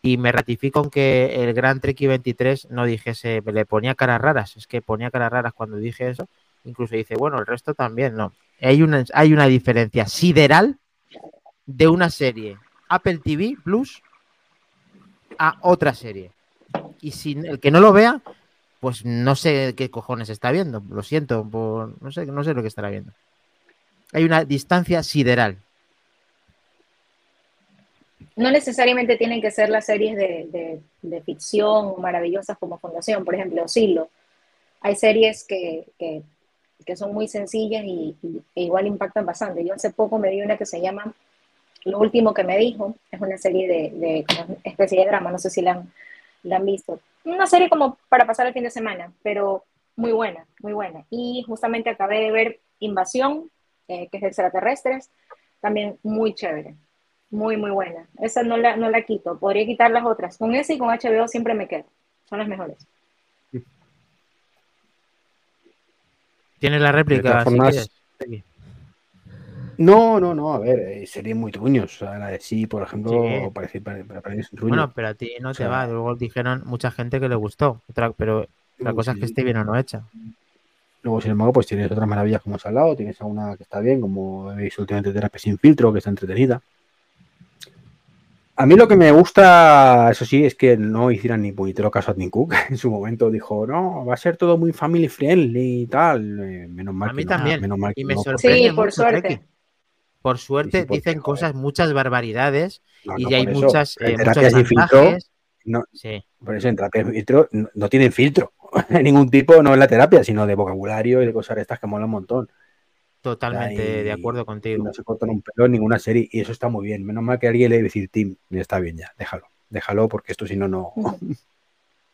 Y me ratifico en que el Gran Trek 23 no dijese, le ponía caras raras, es que ponía caras raras cuando dije eso. Incluso dice, bueno, el resto también, no. Hay una, hay una diferencia sideral de una serie Apple TV Plus a otra serie. Y si el que no lo vea, pues no sé qué cojones está viendo. Lo siento, no sé, no sé lo que estará viendo. Hay una distancia sideral. No necesariamente tienen que ser las series de, de, ficción maravillosas como Fundación, por ejemplo, Silo. Hay series que, que, que son muy sencillas y, e igual impactan bastante. Yo hace poco me vi una que se llama Lo último que me dijo, es una serie de, de especie de drama, no sé si la han, la han visto. Una serie como para pasar el fin de semana, pero muy buena, muy buena. Y justamente acabé de ver Invasión, eh, que es de extraterrestres, también muy chévere, muy, muy buena. Esa no la, no la quito, podría quitar las otras. Con ese y con HBO siempre me quedo, son las mejores. ¿Tienes la réplica? Si no, no, no, a ver, eh, serían muy truños. O sea, la de sí, por ejemplo, Sí. parece, un truño. Bueno, pero a ti no O te sea- va. Luego dijeron mucha gente que le gustó. Otra, pero la cosa es que esté bien o no hecha. Luego, sin embargo, pues tienes otras maravillas como Salado, tienes alguna que está bien, como veis últimamente Terapia sin filtro, que está entretenida. A mí lo que me gusta, eso sí, es que no hicieran ni puñetero caso a Tim Cook. En su momento dijo, no, va a ser todo muy family friendly y tal. Eh, menos mal A mí que no, también. menos mal Y que me no, sorprende Sí, por suerte. Treki. Por suerte Sí, sí, porque, dicen cosas, muchas barbaridades no, y no, ya hay eso, muchas, en eh, muchos terapia sin filtro, no, Sí, por eso en terapia sin filtro no, no tienen filtro. De ningún tipo, no en la terapia, sino de vocabulario y de cosas estas que molan un montón. Totalmente Ahí de acuerdo contigo. no se cortan un pelo en ninguna serie y eso está muy bien. Menos mal que alguien le debe decir Tim, y está bien ya, déjalo, déjalo porque esto si no, no.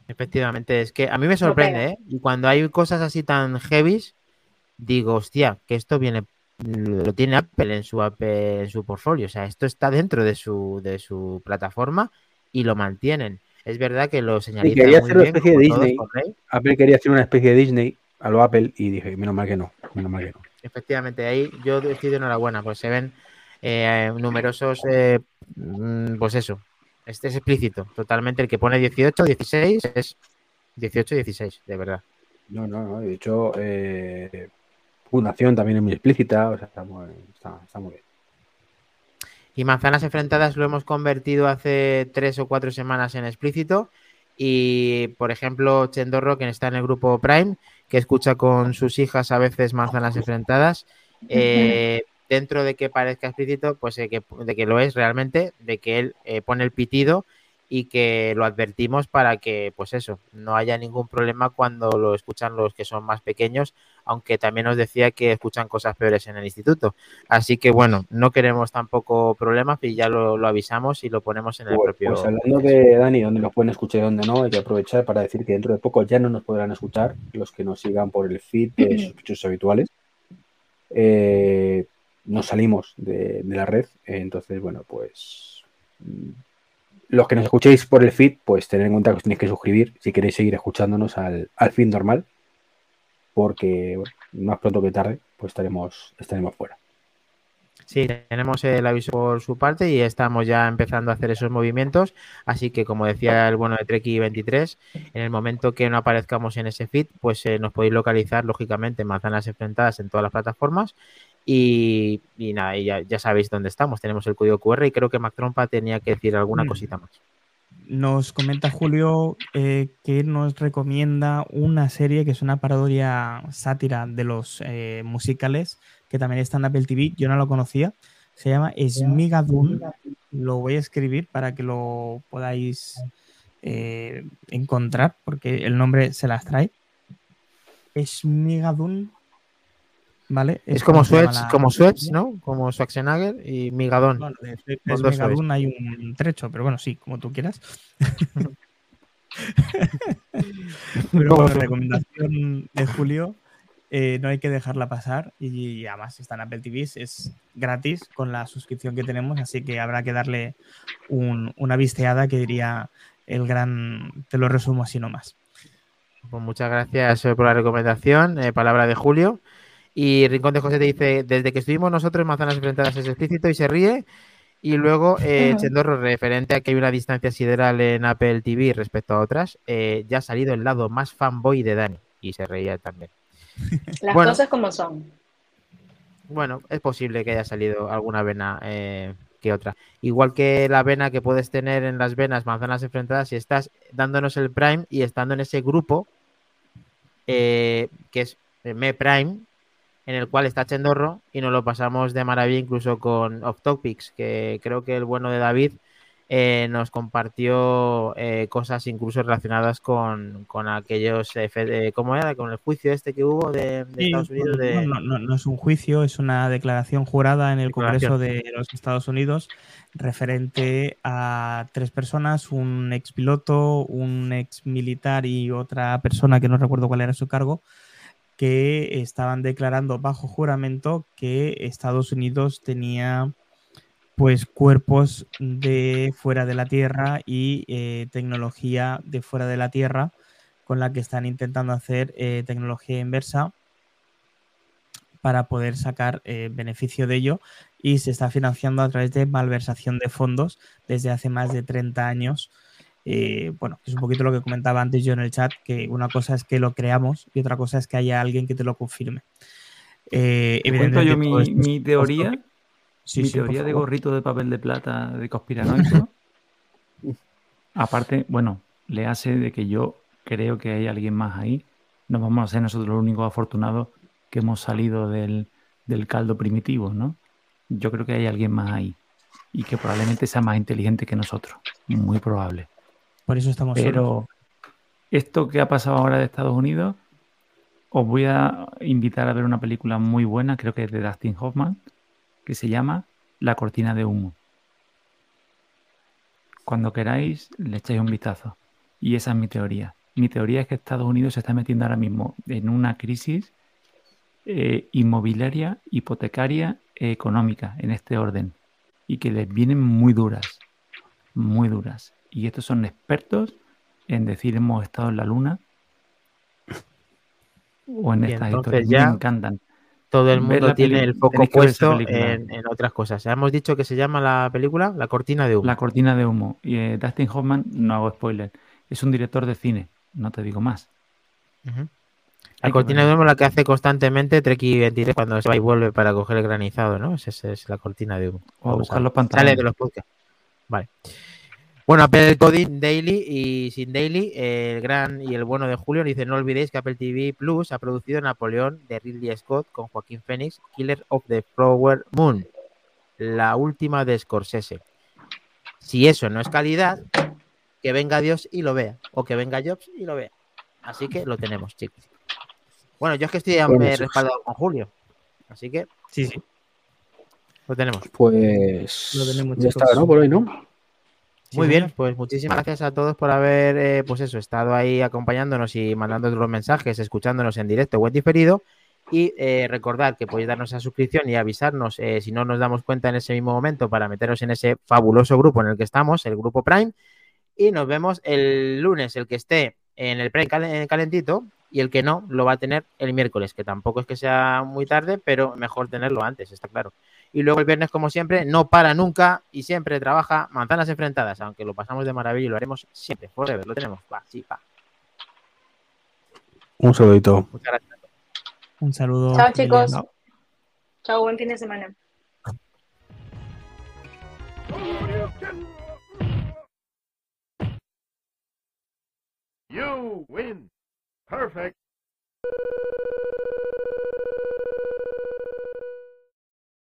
Efectivamente, es que a mí me sorprende. ¿eh? Y cuando hay cosas así tan heavies, digo, hostia, que esto viene, lo tiene Apple en su Apple- en su portfolio, o sea, esto está dentro de su, de su plataforma y lo mantienen. Es verdad que lo señalizan quería muy hacer una bien, especie de Disney. Apple quería hacer una especie de Disney a lo Apple y dije, menos mal que no, menos mal que no. Efectivamente, ahí yo estoy de enhorabuena, pues se ven eh, numerosos, eh, mm, pues eso, este es explícito, totalmente. El que pone 18, 16 es 18 y 16, de verdad. No, no, no. De hecho, eh, Fundación también es muy explícita, o sea, está muy, está, está muy bien. Y Manzanas Enfrentadas lo hemos convertido hace tres o cuatro semanas en explícito. Y, por ejemplo, Chendorro, que está en el grupo Prime, que escucha con sus hijas a veces Manzanas Enfrentadas, eh, dentro de que parezca explícito, pues eh, que, de que lo es realmente, de que él eh, pone el pitido y que lo advertimos para que, pues eso, no haya ningún problema cuando lo escuchan los que son más pequeños, aunque también nos decía que escuchan cosas peores en el instituto. Así que bueno, no queremos tampoco problemas y ya lo, lo avisamos y lo ponemos en el Pues, propio. pues hablando de Dani, donde nos pueden escuchar y donde no, hay que aprovechar para decir que dentro de poco ya no nos podrán escuchar los que nos sigan por el feed de sospechosos habituales. Eh, nos salimos de, de la red, eh, entonces, bueno, pues mm, los que nos escuchéis por el feed, pues tened en cuenta que os tenéis que suscribir si queréis seguir escuchándonos al, al feed normal, porque más pronto que tarde, pues estaremos, estaremos fuera. Sí, tenemos el aviso por su parte y estamos ya empezando a hacer esos movimientos. Así que, como decía el bueno de Treki 23, en el momento que no aparezcamos en ese feed, pues eh, nos podéis localizar, lógicamente, en manzanas enfrentadas en todas las plataformas. Y, y nada, ya, ya sabéis dónde estamos. Tenemos el código QR y creo que Mac Trompa tenía que decir alguna Mm. cosita más. Nos comenta Julio eh, que nos recomienda una serie que es una parodia sátira de los eh, musicales que también está en Apple TV. Yo no lo conocía. Se llama Smigadun. Lo voy a escribir para que lo podáis eh, encontrar porque el nombre se las trae. Smigadun. ¿Vale? Es como la- como Sweats, ¿no? Como Schwarzenegger y Migadón. Bueno, de de Smegadun hay un trecho, pero bueno, sí, como tú quieras. pero bueno, recomendación de Julio, eh, no hay que dejarla pasar y además está en Apple TV, es gratis con la suscripción que tenemos, así que habrá que darle un- una visteada que diría el gran, te lo resumo así nomás. Pues muchas gracias eh, por la recomendación. eh, palabra de Julio. Y Rincón de José te dice: Desde que estuvimos nosotros en Manzanas Enfrentadas es explícito y se ríe. Y luego, eh. Chendorro, referente a que hay una distancia sideral en Apple TV respecto a otras, eh, ya ha salido el lado más fanboy de Dani. Y se reía también. Las Bueno. cosas como son. Bueno, es posible que haya salido alguna vena eh, que otra. Igual que la vena que puedes tener en las venas manzanas enfrentadas, si estás dándonos el Prime y estando en ese grupo, eh, que es Me Prime, en el cual está Chendorro y nos lo pasamos de maravilla incluso con Off Topics, que creo que el bueno de David eh, nos compartió eh, cosas incluso relacionadas con, con aquellos, eh, eh, ¿cómo era? Con el juicio este que hubo de, de Sí, Estados Unidos. De... no, no- no es un juicio, es una declaración jurada en el Declaración. Congreso de los Estados Unidos referente a tres personas, un ex piloto, un ex militar y otra persona que no recuerdo cuál era su cargo, que estaban declarando bajo juramento que Estados Unidos tenía pues cuerpos de fuera de la Tierra y eh, tecnología de fuera de la Tierra con la que están intentando hacer eh, tecnología inversa para poder sacar eh, beneficio de ello. Y se está financiando a través de malversación de fondos desde hace más de 30 años eh, bueno, es un poquito lo que comentaba antes yo en el chat, que una cosa es que lo creamos y otra cosa es que haya alguien que te lo confirme. Eh, evidentemente, yo mi, mi teoría, mi teoría de gorrito de papel de plata de conspiranoico. aparte, bueno, le hace de que yo creo que hay alguien más ahí. No vamos a ser nosotros los únicos afortunados que hemos salido del, del caldo primitivo, ¿no? Yo creo que hay alguien más ahí y que probablemente sea más inteligente que nosotros. Muy probable. Por eso estamos. Pero esto que ha pasado ahora de Estados Unidos, os voy a invitar a ver una película muy buena, creo que es de Dustin Hoffman, que se llama La cortina de humo. Cuando queráis, le echáis un vistazo. Y esa es mi teoría. Mi teoría es que Estados Unidos se está metiendo ahora mismo en una crisis eh, inmobiliaria, hipotecaria, económica, en este orden. Y que les vienen muy duras. Muy duras. Y estos son expertos en decir hemos estado en la luna o en estas historias. Ya... Me encantan todo el mundo tiene el foco puesto en, otras cosas. Ya hemos dicho que se llama la película La cortina de humo. La cortina de humo. Y eh, Dustin Hoffman, no hago spoiler, es un director de cine, no te digo más. La cortina de humo la que hace constantemente Treki 23 cuando se va y vuelve para coger el granizado, ¿no? Esa es la cortina de humo. O buscar los pantalones. Sale de los podcasts. Vale. Bueno, Apple Coding Daily y sin Daily, el gran y el bueno de Julio dice, no olvidéis que Apple TV Plus ha producido Napoleón de Ridley Scott con Joaquín Phoenix, Killer of the Flower Moon, la última de Scorsese. Si eso no es calidad, que venga Dios y lo vea, o que venga Jobs y lo vea. Así que lo tenemos, chicos. Bueno, yo es que estoy respaldado con Julio, así que sí, sí. Lo tenemos. Pues lo tenemos, ya está, ¿no? Por hoy, ¿no? Muy bien, pues muchísimas gracias a todos por haber, eh, pues eso, estado ahí acompañándonos y mandando los mensajes, escuchándonos en directo o en diferido. Y eh, recordar que podéis darnos a suscripción y avisarnos eh, si no nos damos cuenta en ese mismo momento para meteros en ese fabuloso grupo en el que estamos, el grupo Prime. Y nos vemos el lunes, el que esté en el Prime calentito y el que no lo va a tener el miércoles, que tampoco es que sea muy tarde, pero mejor tenerlo antes, está claro. Y luego el viernes, como siempre, no para nunca y siempre trabaja manzanas enfrentadas, aunque lo pasamos de maravilla y lo haremos siempre, forever, lo tenemos. Va, sí, va. Un saludito. Muchas gracias. Un saludo. Chao, chicos. Chao, buen fin de semana. You win. Perfect.